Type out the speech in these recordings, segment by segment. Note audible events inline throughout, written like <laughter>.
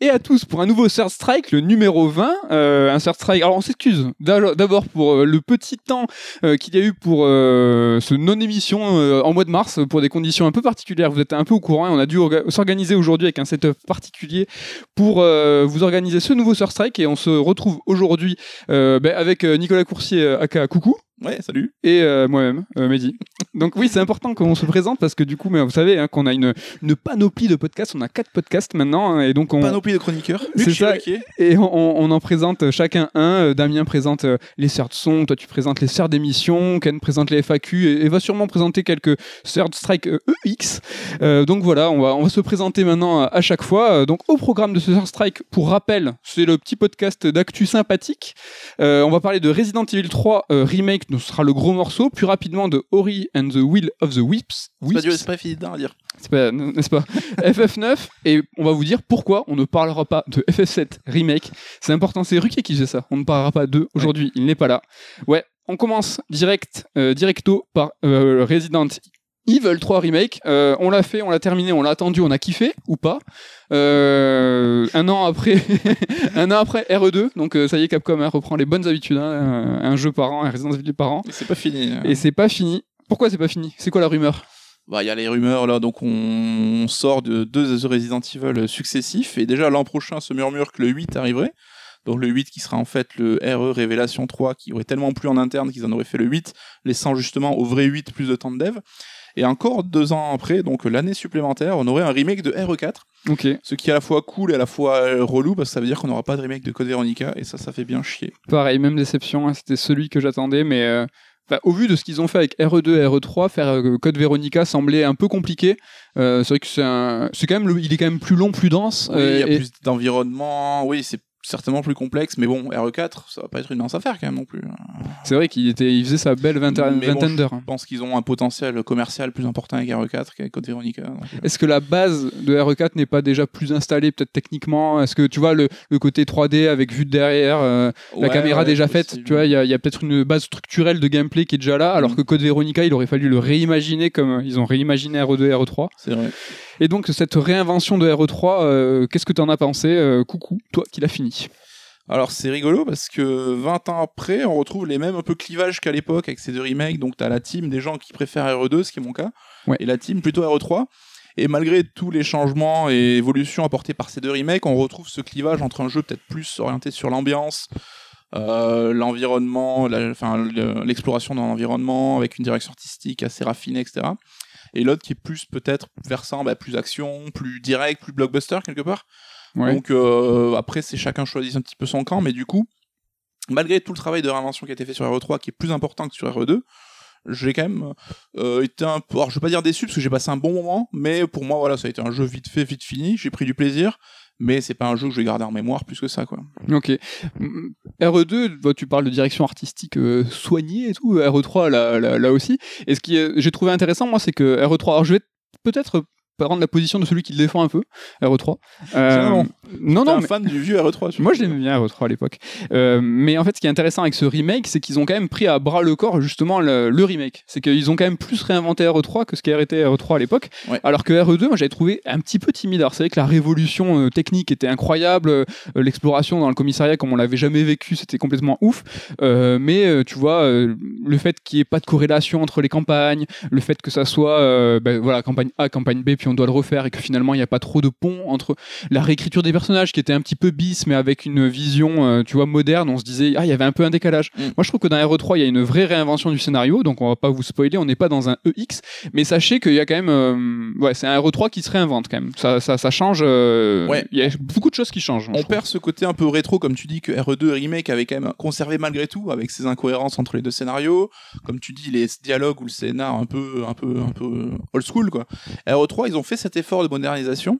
Et à tous pour un nouveau Third Strike, le numéro 20. Euh, un Third Strike. Alors on s'excuse d'abord pour euh, le petit temps euh, qu'il y a eu pour euh, ce non-émission en mois de mars pour des conditions un peu particulières. Vous êtes un peu au courant et on a dû orga- s'organiser aujourd'hui avec un setup particulier pour vous organiser ce nouveau Third Strike et on se retrouve aujourd'hui ben, avec Nicolas Coursier, aka Coucou. Ouais, salut. Et euh, moi-même, euh, Mehdi. Donc oui, c'est important qu'on se présente parce que du coup, mais vous savez hein, qu'on a une, une panoplie de podcasts. On a quatre podcasts maintenant hein, et donc on, Panoplie de chroniqueurs. C'est ça. Et on, on en présente chacun un. Euh, Damien présente euh, les serres de son, toi tu présentes les serres d'émission, Ken présente les FAQ et, et va sûrement présenter quelques serres de strike EX. Euh, donc voilà, on va, on va se présenter maintenant à, chaque fois. Donc au programme de ce Third Strike, pour rappel, c'est le petit podcast d'actu sympathique. On va parler de Resident Evil 3 euh, Remake, donc ce sera le gros morceau. Plus rapidement de Ori and the Will of the Whips. C'est pas, c'est pas évident à dire. C'est pas- n'est-ce pas? <laughs> FF9 et on va vous dire pourquoi on ne parlera pas de FF7 remake. C'est important, c'est Ruquier qui faisait ça. On ne parlera pas d'eux aujourd'hui, il n'est pas là. Ouais, on commence direct, euh, directo par euh, Resident Evil 3 remake. Euh, on l'a fait, on l'a terminé, on l'a attendu, on a kiffé ou pas? Euh, un an après, <laughs> un an après RE2, donc euh, ça y est, Capcom hein, reprend les bonnes habitudes, hein, un jeu par an, un Resident Evil par an, Mais c'est pas fini. hein. et c'est pas fini. Pourquoi c'est pas fini? C'est quoi la rumeur? Bah, il y a les rumeurs là, donc on sort de deux Resident Evil successifs et déjà l'an prochain se murmure que le 8 arriverait. Donc le 8 qui sera en fait le RE Révélation 3 qui aurait tellement plu en interne qu'ils en auraient fait le 8, laissant justement au vrai 8 plus de temps de dev. Et encore deux ans après, donc l'année supplémentaire, on aurait un remake de RE4, Ok. ce qui est à la fois cool et à la fois euh, relou parce que ça veut dire qu'on n'aura pas de remake de Code Veronica et ça, ça fait bien chier. Pareil, même déception, hein, c'était celui que j'attendais, mais euh, bah, au vu de ce qu'ils ont fait avec RE2 et RE3, faire euh, Code Veronica semblait un peu compliqué. Euh, c'est vrai que c'est un... quand même le- il est quand même plus long, plus dense. Oui, il y a et- plus d'environnement, oui, c'est certainement plus complexe, mais bon, RE4, ça va pas être une mince affaire quand même non plus. C'est vrai qu'il était, il faisait sa belle vingtaine bon, d'heures. hein. Je pense qu'ils ont un potentiel commercial plus important avec RE4 qu'avec Code Veronica. donc, euh, Est-ce que la base de RE4 n'est pas déjà plus installée, peut-être techniquement? Est-ce que tu vois le, le côté 3D avec vue de derrière, euh, la caméra ouais, déjà faite, possible. tu vois, il y a, peut-être une base structurelle de gameplay qui est déjà là, alors Mm. que Code Veronica, il aurait fallu le réimaginer comme ils ont réimaginé RE2 et RE3. C'est vrai. Et donc, cette réinvention de RE3, euh, qu'est-ce que tu en as pensé euh, Coucou, toi qui l'as fini? Alors c'est rigolo parce que 20 ans après, on retrouve les mêmes un peu clivages qu'à l'époque avec ces deux remakes. Donc t'as la team des gens qui préfèrent RE2, ce qui est mon cas, Ouais. et la team plutôt RE3. Et malgré tous les changements et évolutions apportés par ces deux remakes, on retrouve ce clivage entre un jeu peut-être plus orienté sur l'ambiance, euh, l'environnement, l'exploration dans l'environnement avec une direction artistique assez raffinée, etc. Et l'autre qui est plus peut-être versant bah, plus action, plus direct, plus blockbuster quelque part. Ouais. Donc euh, après, c'est chacun choisit un petit peu son camp, mais du coup, malgré tout le travail de réinvention qui a été fait sur RE3, qui est plus important que sur RE2, j'ai quand même euh, été un peu, alors je vais pas dire déçu parce que j'ai passé un bon moment, mais pour moi voilà, ça a été un jeu vite fait, vite fini, j'ai pris du plaisir, mais c'est pas un jeu que je vais garder en mémoire plus que ça quoi. Ok. Mm, RE2, bah, tu parles de direction artistique euh, soignée et tout. RE3, là, là, là aussi. Et ce qui est- j'ai trouvé intéressant, moi, c'est que RE3. Alors, je vais peut-être prendre la position de celui qui le défend un peu, RE3. Euh, non, non, un mais. fan du vieux RE3 tu Moi, je l'aimais bien RE3 à l'époque. Euh, mais en fait, ce qui est intéressant avec ce remake, c'est qu'ils ont quand même pris à bras le corps justement le, le remake. C'est qu'ils ont quand même plus réinventé RE3 que ce qui été RE3 à l'époque. Ouais. Alors que RE2, moi, j'avais trouvé un petit peu timide. Alors, c'est vrai que la révolution euh, technique était incroyable. euh, L'exploration dans le commissariat, comme on l'avait jamais vécu, c'était complètement ouf. Mais tu vois, le fait qu'il n'y ait pas de corrélation entre les campagnes, le fait que ça soit ben, voilà, campagne A, campagne B, puis on doit le refaire et que finalement il n'y a pas trop de pont entre la réécriture des personnages qui était un petit peu bis, mais avec une vision, euh, tu vois, moderne. On se disait, ah, il y avait un peu un décalage. Mm. Moi, je trouve que dans RE3, il y a une vraie réinvention du scénario, donc on va pas vous spoiler, on n'est pas dans un EX, mais sachez qu'il y a quand même, euh, ouais, c'est un RE3 qui se réinvente quand même. Ça, ça, ça change. euh, Ouais. Il y a beaucoup de choses qui changent. On trouve. perd ce côté un peu rétro, comme tu dis, que RE2 Remake avait quand même conservé malgré tout, avec ses incohérences entre les deux scénarios. Comme tu dis, les dialogues ou le scénar un peu, un peu, un peu old school, quoi. RE3, ils ont fait cet effort de modernisation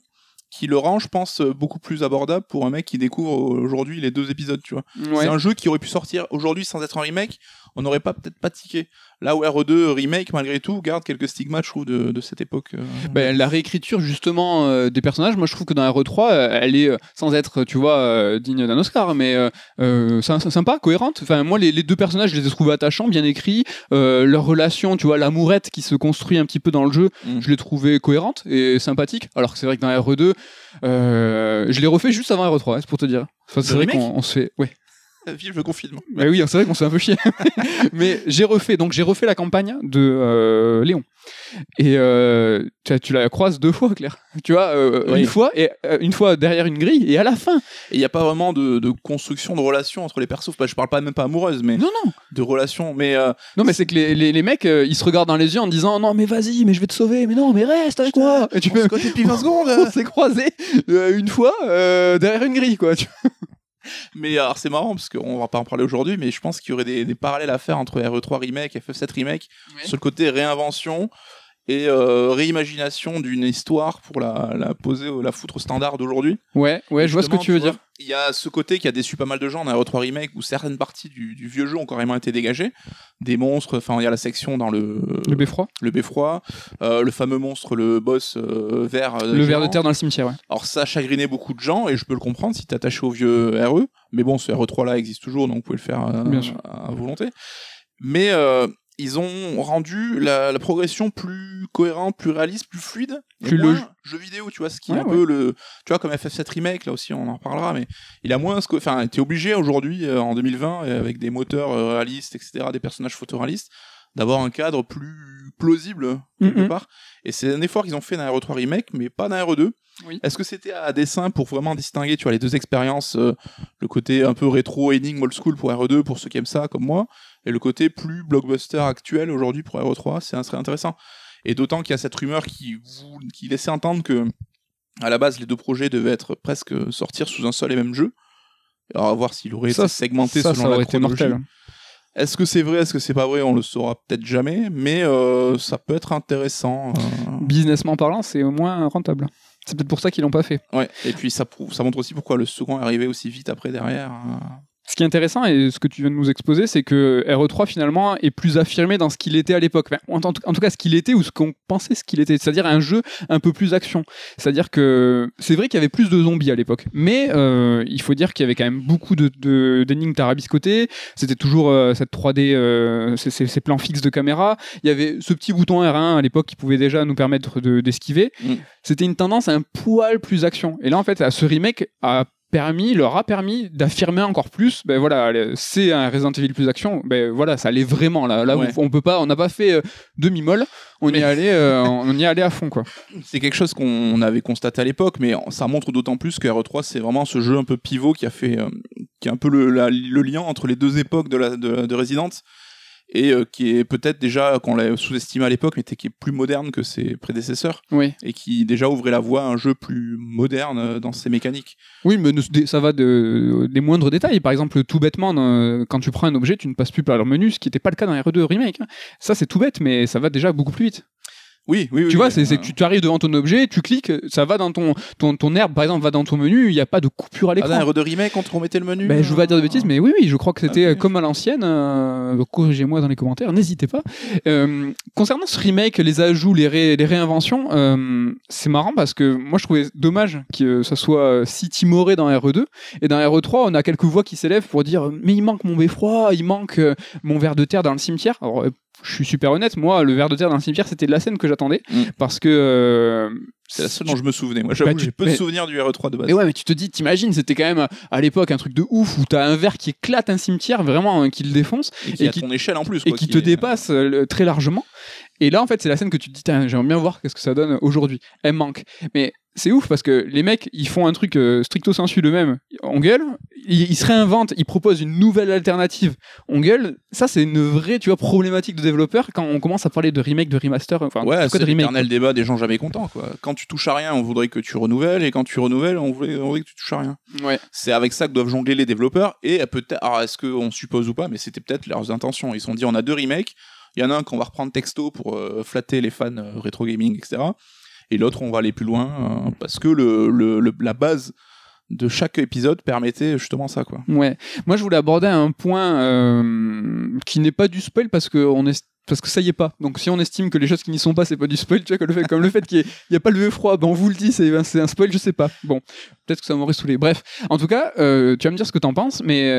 qui le rend, je pense, beaucoup plus abordable pour un mec qui découvre aujourd'hui les deux épisodes, tu vois. Ouais. C'est un jeu qui aurait pu sortir aujourd'hui sans être un remake, on n'aurait pas peut-être pas tiqué. Là où RE2 Remake, malgré tout, garde quelques stigmates, je trouve, de, de cette époque. euh, Ben, la réécriture justement euh, des personnages, moi je trouve que dans RE3, euh, elle est sans être, tu vois, euh, digne d'un Oscar, mais sy- sy- sympa, cohérente. Enfin, moi les, les deux personnages, je les ai trouvés attachants, bien écrits. Leur relation, tu vois, l'amourette qui se construit un petit peu dans le jeu, Mm. je l'ai trouvé cohérente et sympathique. Alors que c'est vrai que dans RE2, euh, je l'ai refait juste avant RE3, hein, c'est pour te dire. Enfin, c'est vrai qu'on on se fait. Ouais. Vive le confinement. Bah oui, c'est vrai qu'on s'est un peu chié. <laughs> Mais j'ai refait, donc j'ai refait la campagne de euh, Léon. Et euh, tu, la croises deux fois, Claire. Tu vois, euh, Oui. une fois et euh, une fois derrière une grille et à la fin. Et il n'y a pas vraiment de, de construction de relation entre les persos. Bah, je parle pas même pas amoureuse, mais Non, non. de relation. Mais euh, Non, mais c'est que les, les, les mecs, ils se regardent dans les yeux en disant non, mais vas-y, mais je vais te sauver. Mais non, mais reste avec moi. Et tu on fais, se cote depuis 20 <laughs> secondes. on s'est croisés euh, une fois euh, derrière une grille, quoi. tu vois. Mais alors c'est marrant parce qu'on va pas en parler aujourd'hui, mais je pense qu'il y aurait des, des parallèles à faire entre RE3 remake et FF7 remake sur le côté réinvention et euh, réimagination d'une histoire pour la, la poser, la foutre au standard d'aujourd'hui. Ouais, ouais, je vois ce que tu veux vois, dire. Il y a ce côté qui a déçu pas mal de gens dans RE3 remake où certaines parties du, du vieux jeu ont carrément été dégagées. Des monstres, enfin il y a la section dans le Le beffroi. le beffroi, euh, le fameux monstre, le boss euh, vert. Le ver de géant. terre dans le cimetière, ouais. Alors ça a chagriné beaucoup de gens et je peux le comprendre si t'es attaché au vieux RE. Mais bon, ce RE3 là existe toujours, donc vous pouvez le faire Bien sûr. à volonté. Mais ils ont rendu la, la progression plus cohérente, plus réaliste, plus fluide, Plus logi- jeu vidéo, tu vois, ce qui Ouais, est un peu le, tu vois, comme FF7 remake là aussi, on en reparlera, mais il a moins, ce que- enfin, t'es obligé aujourd'hui euh, en 2020 euh, avec des moteurs euh, réalistes, etc., des personnages photoréalistes, d'avoir un cadre plus plausible quelque part. Et c'est un effort qu'ils ont fait dans RE3 remake, mais pas dans RE2. Oui. Est-ce que c'était à dessein pour vraiment distinguer, tu vois, les deux expériences, euh, le côté un peu rétro, énigme, old school pour RE2 pour ceux qui aiment ça comme moi, et le côté plus blockbuster actuel aujourd'hui pour RE3, c'est un serait intéressant. Et d'autant qu'il y a cette rumeur qui, vous, qui laissait entendre que à la base les deux projets devaient être presque sortir sous un seul et même jeu. Alors à voir s'il aurait Ça, été segmenté ça, selon ça la aurait été chronologie. mortel. Est-ce que c'est vrai, est-ce que c'est pas vrai, on le saura peut-être jamais, mais euh, ça peut être intéressant. euh. Businessment parlant, c'est au moins rentable. C'est peut-être pour ça qu'ils l'ont pas fait. Ouais. Et puis ça prouve, ça montre aussi pourquoi le second est arrivé aussi vite après derrière. Qui est intéressant et ce que tu viens de nous exposer, c'est que RE3 finalement est plus affirmé dans ce qu'il était à l'époque. En, tout cas, ce qu'il était ou ce qu'on pensait ce qu'il était, c'est-à-dire un jeu un peu plus action. C'est-à-dire que c'est vrai qu'il y avait plus de zombies à l'époque, mais euh, il faut dire qu'il y avait quand même beaucoup de de- d'énigmes tarabiscotées. C'était toujours euh, cette 3D, euh, ces, ces- ces plans fixes de caméra. Il y avait ce petit bouton R1 à l'époque qui pouvait déjà nous permettre de- d'esquiver. Mm. C'était une tendance à un poil plus action. Et là, en fait, ce remake a permis, leur a permis d'affirmer encore plus, ben voilà, c'est un Resident Evil plus action, ben voilà, ça allait vraiment là. Là, Ouais. on, peut pas, on n'a pas fait euh, demi-molle, on y Mais- allé, euh, <laughs> on y allé à fond quoi. C'est quelque chose qu'on avait constaté à l'époque, mais ça montre d'autant plus que RE3 c'est vraiment ce jeu un peu pivot qui a fait, euh, qui est un peu le, la- le lien entre les deux époques de, la, de, de Resident et euh, qui est peut-être déjà qu'on l'a sous-estimé à l'époque, mais qui est plus moderne que ses prédécesseurs Oui, et qui déjà ouvrait la voie à un jeu plus moderne euh, dans ses mécaniques. oui, mais ça va de, des moindres détails. Par exemple, tout bêtement, euh, quand tu prends un objet, tu ne passes plus par leur menu, ce qui n'était pas le cas dans RE2 remake. hein. Ça, c'est tout bête, mais ça va déjà beaucoup plus vite. Oui, oui, oui. tu vois, c'est c'est euh, que tu, tu arrives devant ton objet, tu cliques, ça va dans ton, ton, ton herbe, par exemple, va dans ton menu, il n'y a pas de coupure à Ah, l'écran. dans RE2 Remake, quand on remettait le menu Ben, je veux pas dire de bêtises, mais oui, oui, je crois que c'était Ok. euh, comme à l'ancienne. euh, Corrigez-moi dans les commentaires, n'hésitez pas. Euh, concernant ce remake, les ajouts, les, ré- les réinventions, euh, c'est marrant parce que moi je trouvais dommage que ça soit euh, si timoré dans RE2. Et dans RE3, on a quelques voix qui s'élèvent pour dire Mais il manque mon beffroi, il manque euh, mon ver de terre dans le cimetière. Alors, euh, je suis super honnête, moi, le ver de terre dans le cimetière, c'était la scène que j'attendais. Mm. Parce que. euh, C'est la seule dont je me souvenais. Moi, j'avoue, Bah, j'ai peu mais- de souvenirs du RE3 de base. mais ouais, mais tu te dis, t'imagines, c'était quand même à l'époque un truc de ouf où t'as un verre qui éclate un cimetière, vraiment hein, qui le défonce et qui et à qui- ton échelle en plus. et qui te est- dépasse euh, très largement. Et là, en fait, c'est la scène que tu te dis, j'aimerais bien voir qu'est-ce que ça donne aujourd'hui. Elle manque. Mais c'est ouf parce que les mecs, ils font un truc euh, stricto sensu eux-mêmes. On gueule, ils, ils se réinventent, ils proposent une nouvelle alternative. On gueule. Ça, c'est une vraie, tu vois, problématique de développeur quand on commence à parler de remake, de remaster, enfin, en Ouais, c'est de l'éternel débat des gens jamais contents. Quoi. Quand tu touches à rien, on voudrait que tu renouvelles, et quand tu renouvelles, on voudrait, on voudrait que tu touches à rien. Ouais. C'est avec ça que doivent jongler les développeurs, et peut-être, alors est-ce qu'on suppose ou pas, mais c'était peut-être leurs intentions. Ils se sont dit, on a deux remakes, il y en a un qu'on va reprendre texto pour euh, flatter les fans euh, rétro gaming, etc. Et l'autre, on va aller plus loin, euh, parce que la base de chaque épisode permettait justement ça. Quoi. Ouais. Moi, je voulais aborder un point euh, qui n'est pas du spoil parce que ça y est pas. Donc si on estime que les choses qui n'y sont pas, c'est pas du spoil, comme le fait, qu'il n'y a pas le froid, ben on vous le dit, c'est c'est un spoil, je sais pas. Bon, peut-être que ça m'aurait saoulé. Bref, en tout cas, euh, tu vas me dire ce que t'en penses, mais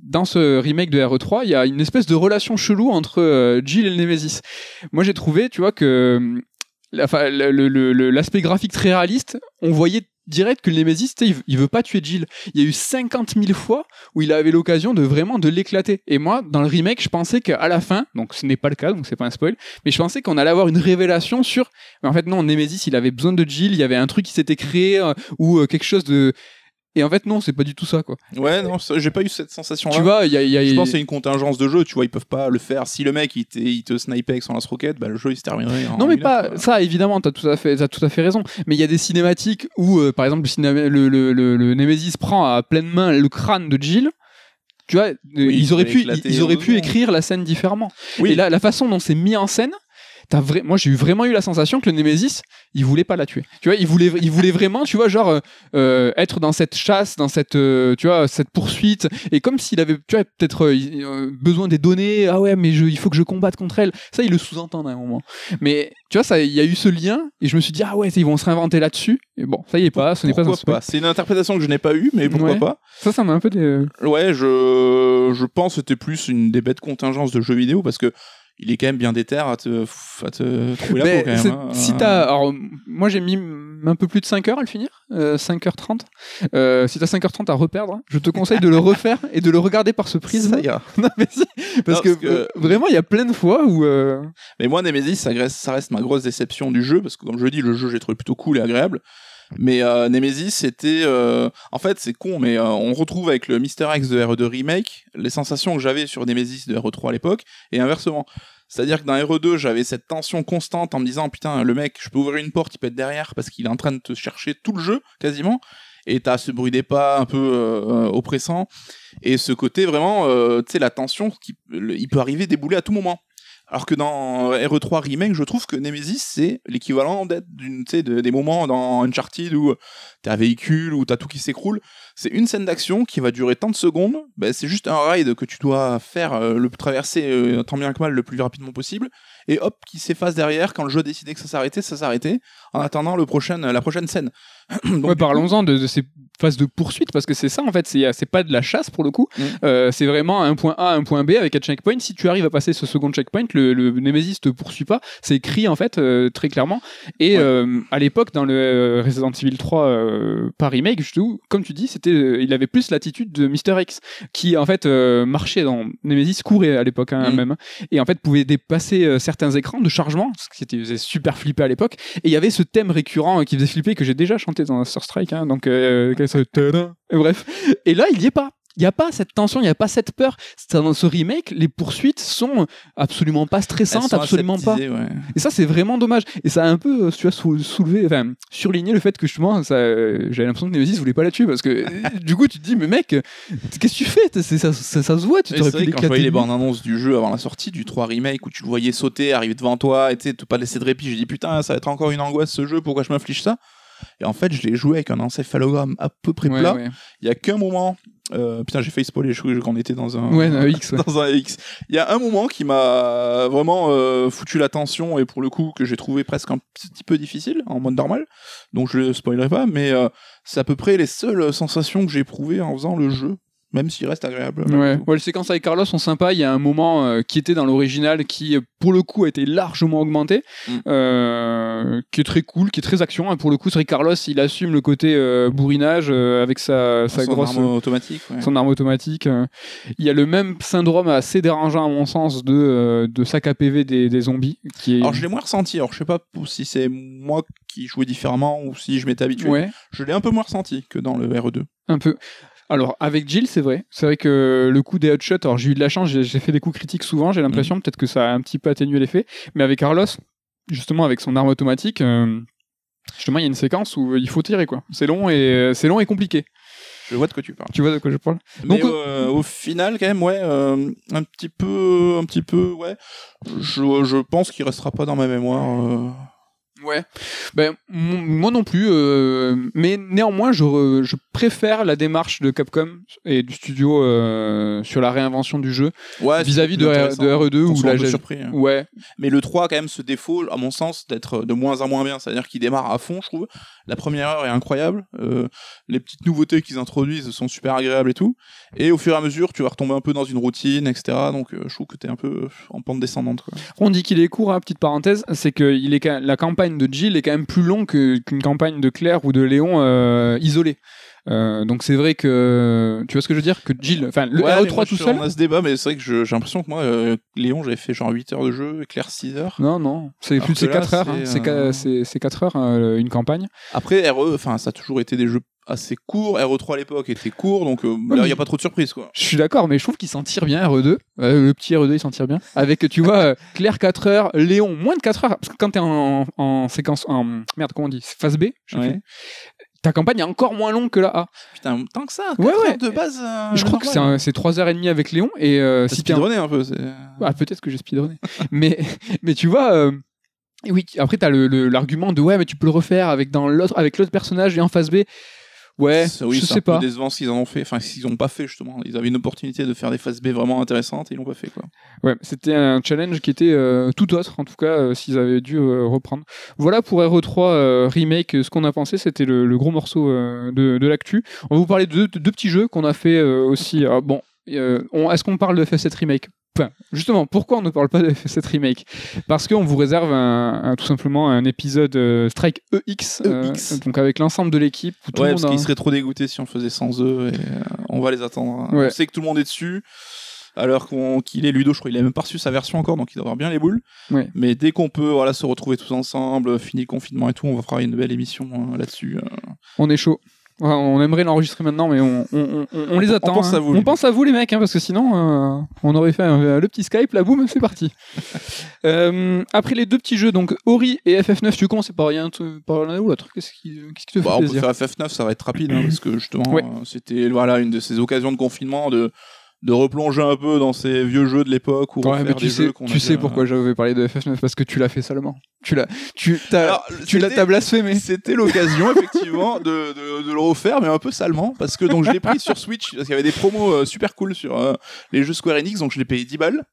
dans ce remake de RE3, il y a une espèce de relation chelou entre Jill et le Nemesis. Moi, j'ai trouvé, tu vois, que l'aspect graphique très réaliste, on voyait direct que Nemesis, il, il veut pas tuer Jill. Il y a eu 50 000 fois où il avait l'occasion de vraiment de l'éclater. Et moi, dans le remake, je pensais qu'à la fin, donc ce n'est pas le cas, donc c'est pas un spoil, mais je pensais qu'on allait avoir une révélation sur. Mais en fait, non, Nemesis, il avait besoin de Jill, il y avait un truc qui s'était créé euh, ou euh, quelque chose de. Et en fait, non, c'est pas du tout ça, quoi. Ouais, non, ça, j'ai pas eu cette sensation-là. Tu vois, il y a. il y a- Je pense que c'est une contingence de jeu, tu vois, ils peuvent pas le faire. Si le mec il te, il te snipait avec son lance-roquette, bah, le jeu il se terminerait. en Non mais pas quoi. ça évidemment t'as tout à fait tout à fait raison mais il y a des cinématiques où euh, par exemple le, le, le, le, le Nemesis prend à pleine main le crâne de Jill tu vois ils auraient pu ils, ils auraient pu écrire la scène différemment Oui. et là la façon dont c'est mis en scène t'as vrai moi j'ai eu vraiment eu la sensation que le Nemesis il voulait pas la tuer. Tu vois il voulait il voulait vraiment tu vois genre euh, euh, être dans cette chasse dans cette euh, tu vois cette poursuite. Et comme s'il avait tu vois peut-être euh, besoin des données ah ouais mais je, il faut que je combatte contre elle ça il le sous-entend à un moment. Mais tu vois ça il y a eu ce lien et je me suis dit ah ouais ils vont se réinventer là-dessus et bon ça y est pas ce n'est pas Pourquoi pas? C'est une interprétation que je n'ai pas eue, mais pourquoi Ouais. pas? Ça ça m'a un peu dé- Ouais, je, je pense que c'était plus une des bêtes contingences de jeux vidéo parce que il est quand même bien déter à te, à te trouver la Mais peau quand même. c'est- hein. si t'as, alors moi j'ai mis un peu plus de 5 heures à le finir, euh, 5h30. Euh, si t'as 5h30 à reperdre, hein, je te conseille de le refaire et de le regarder par ce prisme. Ça ira. <laughs> Non, mais si, parce, Non, que, parce que- euh, vraiment il y a plein de fois où euh, Mais moi, Nemesis, ça reste, ça reste ma grosse déception du jeu, parce que comme je dis, le jeu, j'ai trouvé plutôt cool et agréable. Mais euh, Nemesis, c'était... euh, En fait, c'est con, mais euh, on retrouve avec le Mister X de RE2 Remake les sensations que j'avais sur Nemesis de RE3 à l'époque, et inversement. C'est-à-dire que dans RE2, j'avais cette tension constante en me disant, putain, le mec, je peux ouvrir une porte, il peut être derrière, parce qu'il est en train de te chercher tout le jeu, quasiment. Et t'as ce bruit des pas un peu oppressant. Et ce côté vraiment, tu sais, la tension, qui, il peut arriver débouler à tout moment. Alors que dans RE3 Remake, je trouve que Nemesis, c'est l'équivalent d'être d'une, de- des moments dans Uncharted où t'as un véhicule, où t'as tout qui s'écroule. C'est une scène d'action qui va durer tant de secondes. Ben, c'est juste un ride que tu dois faire, euh, le traverser euh, tant bien que mal le plus rapidement possible. Et hop, qui s'efface derrière. Quand le jeu a décidé que ça s'arrêtait, ça s'arrêtait. En attendant le prochain, la prochaine scène. <clears throat> Donc, ouais, du parlons-en de, de ces phases de poursuite parce que c'est ça en fait, c'est pas de la chasse pour le coup, Mm. Euh, c'est vraiment un point A, un point B avec un checkpoint. Si tu arrives à passer ce second checkpoint, le, le Nemesis te poursuit pas. C'est écrit en fait euh, très clairement. Et Ouais. euh, à l'époque, dans le Resident Evil 3 euh, par remake, comme tu dis, c'était, il avait plus l'attitude de Mister X qui en fait marchait dans Nemesis courait à l'époque hein, Mm. même et en fait pouvait dépasser certains écrans de chargement, ce qui était faisait super flipper à l'époque. Et il y avait ce thème récurrent euh, qui faisait flipper que j'ai déjà chanté dans Sur Strike, hein, donc euh, Et bref. Et là, il y est pas. Il n'y a pas cette tension, il n'y a pas cette peur. Dans ce remake, les poursuites sont absolument pas stressantes, absolument pas. ouais. Et ça, c'est vraiment dommage. Et ça a un peu, euh, tu vois, sou- soulevé, enfin, surligné le fait que justement, ça, euh, j'avais l'impression que Nemesis voulait pas la tuer parce que euh, du coup, tu te dis, mais mec, qu'est-ce que tu fais? Ça, ça, ça se voit, tu t'aurais pu vrai, quand je voyais les bandes annonces du jeu avant la sortie du 3 remake où tu le voyais sauter, arriver devant toi, et tu sais, te pas laisser de répit, j'ai dit putain, ça va être encore une angoisse ce jeu, pourquoi je m'inflige ça? Et en fait, je l'ai joué avec un encéphalogramme à peu près Ouais, plat. ouais. Il y a qu'un moment, euh, putain, j'ai failli spoiler, je crois qu'on était dans un, Ouais, un X, <laughs> ouais. dans un X. Il y a un moment qui m'a vraiment euh, foutu la tension et pour le coup que j'ai trouvé presque un petit peu difficile en mode normal, donc je le spoilerai pas, mais euh, c'est à peu près les seules sensations que j'ai éprouvées en faisant le jeu, même s'il reste agréable. Ouais. ouais, les séquences avec Carlos sont sympas. Il y a un moment euh, qui était dans l'original qui, euh, pour le coup, a été largement augmenté, Mm. euh, qui est très cool, qui est très action. hein. Pour le coup, c'est Carlos, il assume le côté euh, bourrinage avec sa, sa Son grosse. arme automatique. ouais. son arme automatique. euh. Il y a le même syndrome assez dérangeant à mon sens de, de sac à PV des, des zombies. Qui est... Alors je l'ai moins ressenti, alors je sais pas si c'est moi qui jouais différemment ou si je m'étais habitué. Ouais, Je l'ai un peu moins ressenti que dans le E RE2. un peu. Alors, avec Jill, c'est vrai. C'est vrai que le coup des headshots, alors j'ai eu de la chance, j'ai fait des coups critiques souvent, j'ai l'impression, Mm. peut-être que ça a un petit peu atténué l'effet. Mais avec Carlos, justement, avec son arme automatique, euh, justement, il y a une séquence où il faut tirer, quoi. C'est long et, c'est long et compliqué. Je vois de quoi tu parles. Tu vois de quoi je parle? Mais Donc, euh, au final, quand même, ouais, euh, un petit peu, un petit peu, ouais. Je, je pense qu'il restera pas dans ma mémoire. euh. Ouais. Ben, moi non plus. euh, mais néanmoins, je, je préfère la démarche de Capcom et du studio euh, sur la réinvention du jeu Ouais, vis-à-vis de, plus R- intéressant. de RE2 On où soit un là, peu j'ai- surpris. hein. Ouais, Mais le 3 a quand même ce défaut, à mon sens, d'être de moins en moins bien. C'est-à-dire qu'il démarre à fond, je trouve. La première heure est incroyable. euh, les petites nouveautés qu'ils introduisent sont super agréables et tout. Et au fur et à mesure, tu vas retomber un peu dans une routine, etc. Donc je trouve que t'es un peu en pente descendante. Quoi. on dit qu'il est court, hein, petite parenthèse, c'est que il est, la campagne campagne de Jill est quand même plus longue que- qu'une campagne de Claire ou de Léon euh, isolée. Euh, donc c'est vrai que tu vois ce que je veux dire? Que Jill, enfin le Ouais, mais RE3 moi, tout seul. On a ce débat, mais c'est vrai que j'ai l'impression que moi, euh, Léon, j'avais fait genre 8 heures de jeu, Claire 6 heures. Non, non, c'est plus que c'est là, 4 heures. c'est, hein. C'est euh, qua- c'est c'est 4 heures une campagne. Après, RE, enfin, ça a toujours été des jeux assez courts. RE3 à l'époque était court, donc euh, là, il n'y a pas trop de surprises, quoi. Je suis d'accord, mais je trouve qu'il s'en tire bien, RE2. Euh, le petit RE2, il s'en tire bien. Avec, tu vois, euh, Claire 4 heures, Léon moins de 4 heures. Parce que quand t'es en, en séquence. En, merde, comment on dit Phase B je Ouais. Ta campagne est encore moins longue que la A. Putain, tant que ça, Ouais, 4 ouais. heures de base. je crois que c'est normal. un- c'est 3h30 avec Léon. Et si t'es. un- speedrunné un peu. Ah, peut-être que j'ai speedrunné. <laughs> mais, mais tu vois. oui, après, t'as le- le- l'argument de ouais, mais tu peux le refaire avec, l'autre, avec l'autre personnage et en phase B. Ouais, oui, je sais un peu pas. décevant ce qu'ils en ont fait. Enfin, qu'ils n'ont pas fait, justement. Ils avaient une opportunité de faire des phases B vraiment intéressantes et ils l'ont pas fait, quoi. Ouais, c'était un challenge qui était euh, tout autre, en tout cas, euh, s'ils avaient dû euh, reprendre. Voilà pour RE3 euh, Remake, ce qu'on a pensé, c'était le, le gros morceau de, de l'actu. On va vous parler de deux, de deux petits jeux qu'on a fait aussi. Ah, bon, euh, est-ce qu'on parle de FF7 Remake? Enfin, justement, pourquoi on ne parle pas de FF7 Remake? Parce qu'on vous réserve un, un- tout simplement un épisode euh, Strike EX, euh, EX. donc avec l'ensemble de l'équipe. ouais, parce a- qu'ils seraient trop dégoûtés si on faisait sans eux et on va les attendre. hein. Ouais. On sait que tout le monde est dessus. Alors qu'il est Ludo, je crois qu'il a même pas reçu sa version encore, donc il doit avoir bien les boules. Ouais. Mais dès qu'on peut voilà, se retrouver tous ensemble, fini le confinement et tout, on va faire une belle émission hein, là-dessus. On est chaud. Ouais, on aimerait l'enregistrer maintenant, mais on, on- on- on les On attend. pense hein. à vous, on pense à vous, les mecs, hein, parce que sinon, euh, on aurait fait un- le petit Skype, là, boum, <laughs> c'est parti. Euh, après les deux petits jeux, donc Ori et FF9, tu commences par rien, par l'un ou l'autre. Qu'est-ce qui, qu'est-ce qui te fait Bah, on peut plaisir faire FF9, ça va être rapide, hein, <clears throat> parce que justement, Ouais. euh, c'était voilà, une de ces occasions de confinement de, de replonger un peu dans ces vieux jeux de l'époque ou Ouais, mais tu des sais, jeux qu'on a tu sais pourquoi j'avais parlé de FF9 parce que tu l'as fait seulement. Tu l'as, tu, t'as, Alors, tu l'as, t'as blasphémé. C'était l'occasion effectivement de, de, de le refaire, mais un peu salement, parce que donc je l'ai pris sur Switch, parce qu'il y avait des promos euh, super cool sur euh, les jeux Square Enix, donc je l'ai payé 10 balles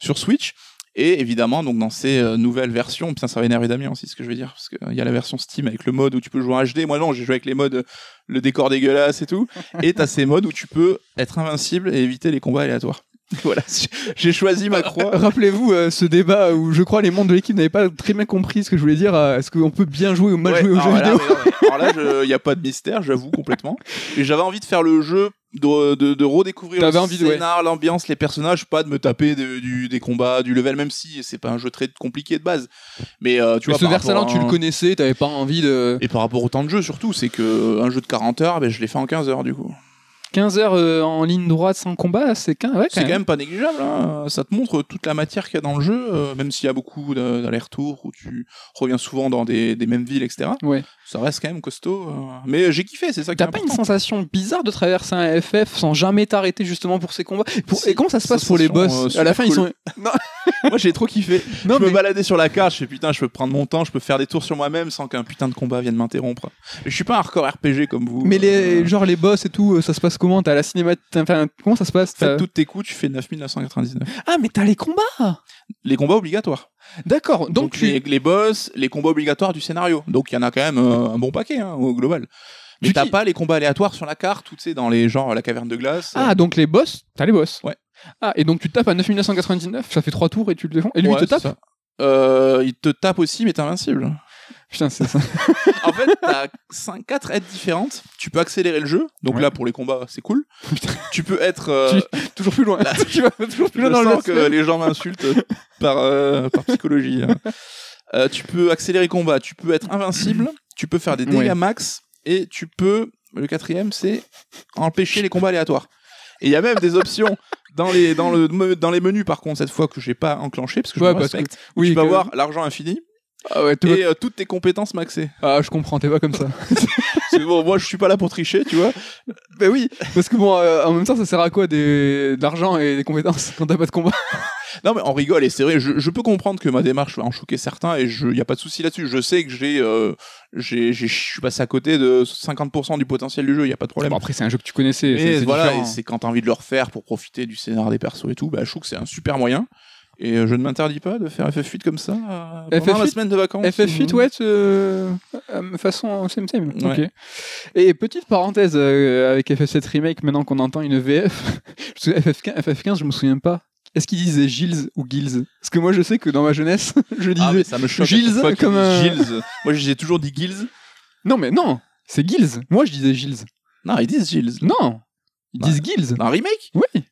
sur Switch. Et évidemment, donc dans ces euh, nouvelles versions, putain, ça va énerver Damien aussi, ce que je veux dire, parce qu'il y a la version Steam avec le mode où tu peux jouer en HD. Moi non, j'ai joué avec les modes, euh, le décor dégueulasse et tout. <laughs> Et t'as ces modes où tu peux être invincible et éviter les combats aléatoires. <laughs> Voilà, j'ai choisi ma croix. <laughs> Rappelez-vous euh, ce débat où je crois les membres de l'équipe n'avaient pas très bien compris ce que je voulais dire. euh, est-ce qu'on peut bien jouer ou mal Ouais, jouer aux jeux là, vidéo mais alors là, il n'y a pas de mystère, j'avoue complètement. Et j'avais envie de faire le jeu, de, de, de redécouvrir le envie de- ouais. scénar, l'ambiance, les personnages, pas de me taper de- du, des combats, du level, même si c'est pas un jeu très compliqué de base. Mais euh, tu Mais vois, ce Versailles, tu le connaissais, t'avais pas envie de. Et par rapport au temps de jeu, surtout, c'est que un jeu de 40 heures, ben, je l'ai fait en 15 heures du coup. 15 heures euh, en ligne droite sans combat, c'est qu'un. Ouais, quand même pas négligeable, hein. ça te montre toute la matière qu'il y a dans le jeu, euh, même s'il y a beaucoup d'allers-retours, où tu reviens souvent dans des, des mêmes villes, etc. Ouais. Ça reste quand même costaud. euh. Mais j'ai kiffé, c'est ça qui T'as pas une sensation bizarre de traverser un FF sans jamais t'arrêter justement pour ces combats? Pour- Et comment ça se passe pour les boss? À la fin, ils sont. <laughs> Non, <laughs> Moi j'ai trop kiffé. non je me mais. baladais sur la carte, je fais putain, je peux prendre mon temps, je peux faire des tours sur moi-même sans qu'un putain de combat vienne m'interrompre. Je suis pas un hardcore RPG comme vous. Mais les, genre les boss et tout, ça se passe comment T'as la enfin, comment ça se passe Faites toutes tes coups, tu fais 9999. Ah, mais t'as les combats Les combats obligatoires. D'accord, donc, Donc, tu. les, les boss, les combats obligatoires du scénario. Donc il y en a quand même euh, un bon paquet hein, au global. Mais t'as pas les combats aléatoires sur la carte, tu sais, dans les genre la caverne de glace. Ah, donc les boss, t'as les boss Ouais. Ah, et donc tu tapes à 9999, ça fait 3 tours et tu le défends. Et lui, Ouais, il te tape. Euh, il te tape aussi, mais t'es invincible. Putain, c'est ça. En fait, t'as 5, 4 aides différentes. Tu peux accélérer le jeu. Donc Ouais. là, pour les combats, c'est cool. tu peux être. euh, toujours plus loin. <laughs> tu vas toujours plus je loin dans le que les gens m'insultent par, euh, par psychologie. <laughs> Euh, tu peux accélérer le combat. Tu peux être invincible. Tu peux faire des dégâts Ouais. max. Et tu peux. Le quatrième, c'est empêcher les combats aléatoires. Et il y a même des options dans les, dans, le, dans les menus, par contre, cette fois que j'ai pas enclenché, parce que je Ouais, me parce que- respecte. Oui, tu peux que- avoir l'argent infini Ah ouais, et euh, toutes tes compétences maxées. Ah, je comprends, t'es pas comme ça. <laughs> Bon, moi, je suis pas là pour tricher, tu vois. bah oui, parce que bon, euh, en même temps, ça sert à quoi des... de l'argent et des compétences quand t'as pas de combat? <laughs> Non, mais on rigole, et c'est vrai, je, je peux comprendre que ma démarche va en choquer certains, et il n'y a pas de souci là-dessus. Je sais que j'ai, euh, j'ai, je suis passé à côté de 50% du potentiel du jeu, il n'y a pas de problème. Bon, après, c'est un jeu que tu connaissais. mais c'est- voilà, c'est quand t'as envie de le refaire pour profiter du scénar des persos et tout, bah, je trouve que c'est un super moyen. Et euh, je ne m'interdis pas de faire FF8 comme ça euh, pendant la FF8, semaine de vacances. FF8, ou- ouais, euh, euh, façon same same. Ouais. Et petite parenthèse euh, avec FF7 Remake, maintenant qu'on entend une VF, <laughs> parce que FF15, FF15, je me souviens pas est-ce qu'ils disaient Gilles ou Gilles? Parce que moi, je sais que dans ma jeunesse, <laughs> je disais. Ah, mais ça me choque. comme un- Gilles. Moi, j'ai toujours dit Gilles. Non, mais non, c'est Gilles. Moi, je disais Gilles. Non, ils disent Gilles. Non, ils Bah, disent Gilles. Un remake? Oui.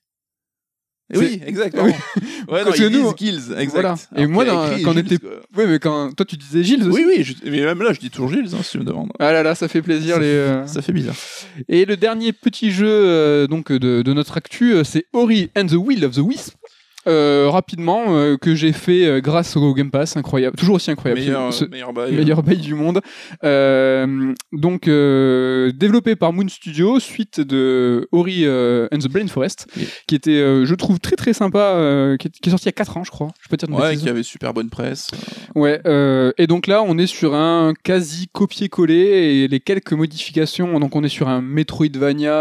Oui, exactement. Ouais, non, Parce que ils nous- disent Gilles, exact. Voilà. Et Alors moi, dans- écrit quand on Gilles, était- quoi. Oui, mais quand toi, tu disais Gilles aussi. Oui, oui, je- mais même là, je dis toujours Gilles, hein, si tu me demandes. Ah là là, ça fait plaisir Ça- les. euh, Ça fait bizarre. Et le dernier petit jeu euh, donc de, de notre actu, euh, c'est Ori and the Will of the Wisp. Euh, rapidement, euh, que j'ai fait euh, grâce au Game Pass, incroyable, toujours aussi incroyable. Meilleur, ce- meilleur bail. meilleur bail du monde. Donc, développé par Moon Studio, suite de Ori and the Blind Forest, Yeah. qui était, je trouve, très très sympa, qui, est, qui est sorti il y a 4 ans, je crois. Je peux dire Ouais, qui avait super bonne presse. Ouais, et donc là, on est sur un quasi copier-coller et les quelques modifications. Donc, on est sur un Metroidvania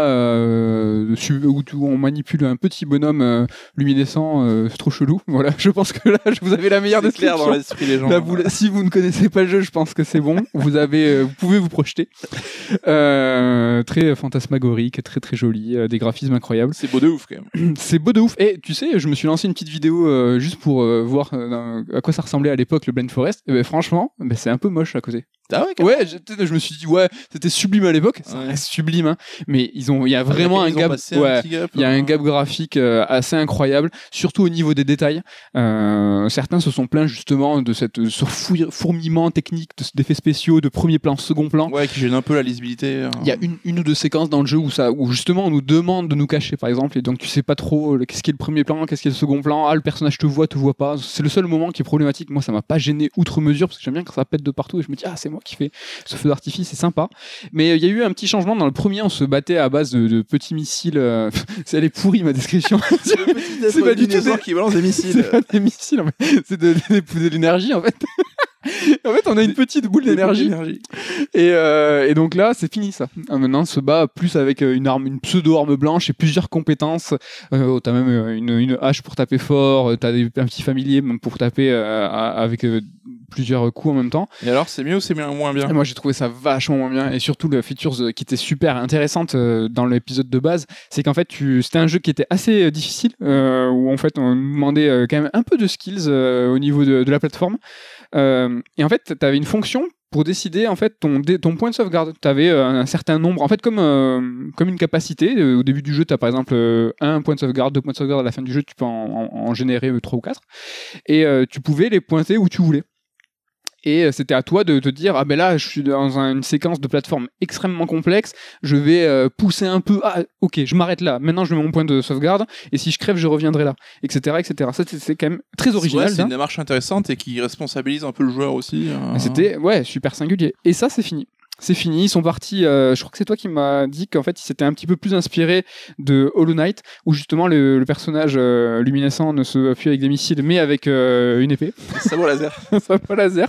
où, on manipule un petit bonhomme luminescent, euh, c'est trop chelou. <laughs> Voilà, je pense que là, je vous avez la meilleure C'est clair description. dans l'esprit des gens. Là, vous- si vous ne connaissez pas le jeu, je pense que c'est bon. <laughs> Vous avez, euh, vous pouvez vous projeter. Euh, très fantasmagorique, très très joli, euh, des graphismes incroyables. C'est beau de ouf quand même. <clears throat> C'est beau de ouf. Et tu sais, je me suis lancé une petite vidéo juste pour voir à quoi ça ressemblait à l'époque le Blind Forest. Et franchement, c'est un peu moche à côté. Ah ouais. Ouais, je me suis dit ouais, c'était sublime à l'époque. Ça Ouais. reste sublime, hein. Mais ils ont, il y a vraiment un gap. ouais. Il y a hein. un gap graphique euh, assez incroyable, surtout au niveau des détails. Euh, certains se sont plaints justement de cette, ce fourmillement technique de- d'effets spéciaux, de premier plan, second plan. Ouais, qui gêne un peu la lisibilité. hein. Il y a une, une ou deux séquences dans le jeu où, ça, où justement on nous demande de nous cacher par exemple et donc tu sais pas trop euh, qu'est-ce qui est le premier plan, qu'est-ce qui est le second plan, ah le personnage te voit, te voit pas. C'est le seul moment qui est problématique. Moi ça m'a pas gêné outre mesure parce que j'aime bien quand ça pète de partout et je me dis ah c'est moi qui fais ce feu d'artifice, c'est sympa. Mais euh, il y a eu un petit changement dans le premier, on se battait à base de, de petits missiles. euh, <laughs> c'est elle est pourrie ma description. <laughs> C'est pas du tout des- qui balance des <laughs> missiles. c'est pas des missiles, c'est de, de- de l'énergie en fait. en fait on a une petite boule d'énergie. Et, euh, et donc là, c'est fini ça. Ah, maintenant, on se bat plus avec une arme, une pseudo-arme blanche et plusieurs compétences. Euh, t'as même une, une hache pour taper fort, t'as un petit familier pour taper euh, avec plusieurs coups en même temps. Et alors, c'est mieux ou c'est moins bien Et moi, j'ai trouvé ça vachement moins bien. Et surtout, le features euh, qui était super intéressante euh, dans l'épisode de base, c'est qu'en fait, tu... c'était un jeu qui était assez euh, difficile, euh, où en fait, on nous demandait quand même un peu de skills euh, au niveau de, de la plateforme. Euh, et en fait, tu avais une fonction pour décider en fait ton, ton point de sauvegarde. Tu avais un certain nombre, en fait comme, euh, comme une capacité. Au début du jeu, tu as par exemple un point de sauvegarde, deux points de sauvegarde. À la fin du jeu, tu peux en, en- en générer trois ou quatre. Et euh, tu pouvais les pointer où tu voulais. Et euh, c'était à toi de te dire ah ben là je suis dans un- une séquence de plateforme extrêmement complexe je vais euh, pousser un peu ah ok je m'arrête là maintenant je mets mon point de sauvegarde et si je crève je reviendrai là etc etc ça c'est- quand même très original Ouais, c'est une démarche intéressante et qui responsabilise un peu le joueur aussi. hein. C'était ouais super singulier. Et ça c'est fini. C'est fini, ils sont partis. euh, je crois que c'est toi qui m'as dit qu'en fait ils s'étaient un petit peu plus inspirés de Hollow Knight, où justement le, le personnage euh, luminescent ne se appuie avec des missiles, mais avec euh, une épée, sabre laser. <laughs> ça pas laser,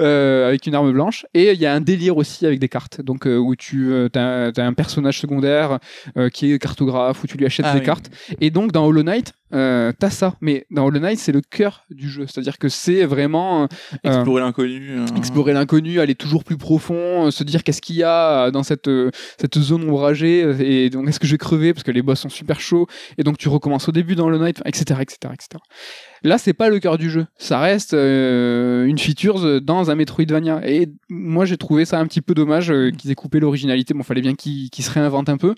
euh, avec une arme blanche. Et il y a un délire aussi avec des cartes, donc euh, où tu as, un personnage secondaire euh, qui est cartographe, où tu lui achètes Ah des oui. cartes. Et donc dans Hollow Knight, euh, t'as ça, mais dans Hollow Knight c'est le cœur du jeu, c'est-à-dire que c'est vraiment euh, Explorer l'inconnu. hein. explorer l'inconnu, aller toujours plus profond, euh, se dire qu'est-ce qu'il y a euh, dans cette, euh, cette zone ombragée, euh, et donc est-ce que je vais crever parce que les boss sont super chauds, et donc tu recommences au début dans le night, etc., etc., etc. Là, c'est pas le cœur du jeu, ça reste euh, une feature dans un Metroidvania, et moi j'ai trouvé ça un petit peu dommage euh, qu'ils aient coupé l'originalité, bon, fallait bien qu'ils qu'ils se réinventent un peu.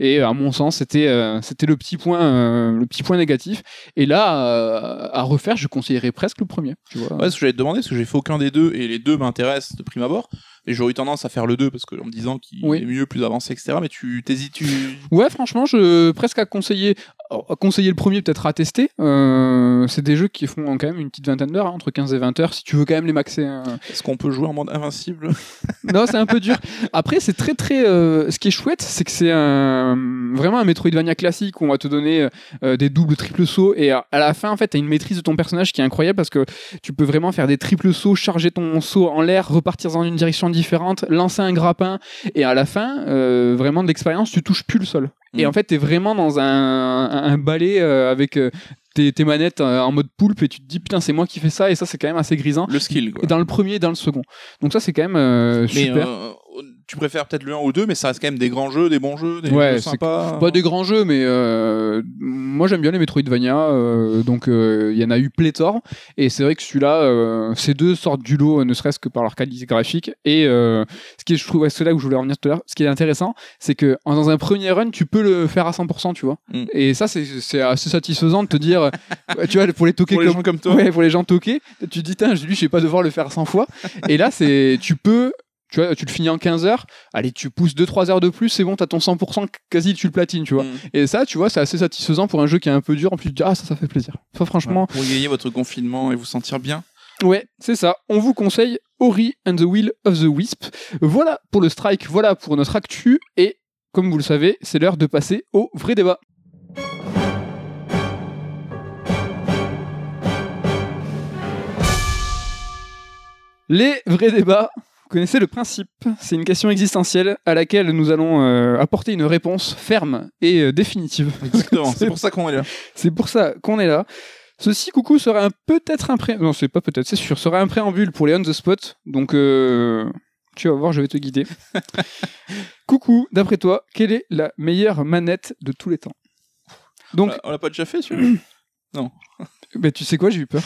Et à mon sens, c'était euh, c'était le petit point euh, le petit point négatif. Et là, euh, à refaire, je conseillerais presque le premier. Tu vois. Ouais, ce que j'allais te demander, parce que j'ai fait aucun des deux et les deux m'intéressent de prime abord. Et j'aurais eu tendance à faire le 2 parce que en me disant qu'il Oui. est mieux, plus avancé, etc. Mais tu t'hésites, tu. <laughs> Ouais, franchement, je presque à conseiller, à conseiller le premier peut-être à tester. Euh, c'est des jeux qui font quand même une petite vingtaine d'heures, hein, entre 15 et 20 heures, si tu veux quand même les maxer. hein. Est-ce qu'on peut jouer en mode invincible? <laughs> Non, c'est un peu dur. Après, c'est très très. euh, ce qui est chouette, c'est que c'est un vraiment un Metroidvania classique où on va te donner euh, des doubles, triples sauts et à, à la fin, en fait, t'as une maîtrise de ton personnage qui est incroyable parce que tu peux vraiment faire des triples sauts, charger ton saut en l'air, repartir dans une direction différente, lancer un grappin et à la fin, euh, vraiment de l'expérience, tu touches plus le sol. Et Mm. en fait, t'es vraiment dans un, un, balai euh, avec euh, tes, tes manettes en mode poulpe et tu te dis putain, c'est moi qui fais ça et ça, c'est quand même assez grisant. Le skill, quoi. Dans le premier et dans le second. Donc ça, c'est quand même euh, super. euh, tu préfères peut-être le 1 ou le 2, mais ça reste quand même des grands jeux, des bons jeux, des Ouais, jeux sympas. Pas des grands jeux, mais euh, moi j'aime bien les Metroidvania, euh, donc euh, il y en a eu pléthore, et c'est vrai que celui-là, ces deux sortent du lot, ne serait-ce que par leur qualité graphique, et ce qui est, je trouve, c'est là où je voulais en venir tout à l'heure, ce qui est intéressant, c'est que dans un premier run, tu peux le faire à 100%, tu vois, Mm. et ça c'est assez satisfaisant de te dire, tu vois, pour les toquer Pour les comme gens comme toi. Ouais, pour les gens toqués, tu te dis, Tain, lui, je vais pas devoir le faire 100 fois. Et là, c'est, tu peux, tu vois, tu le finis en 15 heures, allez, tu pousses 2-3 heures de plus, c'est bon, t'as ton 100%, quasi tu le platines, tu vois. Mm. Et ça, tu vois, c'est assez satisfaisant pour un jeu qui est un peu dur, en plus, tu te dis, ah, ça, ça fait plaisir. Franchement, Pour égayer votre confinement et vous sentir bien. ouais, c'est ça. On vous conseille Ori and the Will of the Wisp. Voilà pour le strike, voilà pour notre actu, et comme vous le savez, c'est l'heure de passer au vrai débat. Les vrais débats, connaissez le principe. C'est une question existentielle à laquelle nous allons euh, apporter une réponse ferme et euh, définitive. Exactement. <laughs> c'est pour ça qu'on est là. C'est pour ça qu'on est là. Ceci, coucou, serait un peut-être un pré... Non, c'est pas peut-être, c'est sûr. Serait un préambule pour les on the spot. Donc, euh, tu vas voir, je vais te guider. <laughs> coucou, d'après toi, quelle est la meilleure manette de tous les temps? Donc, on l'a pas déjà fait, celui-là? <clears throat> Bah, tu sais quoi, j'ai eu peur.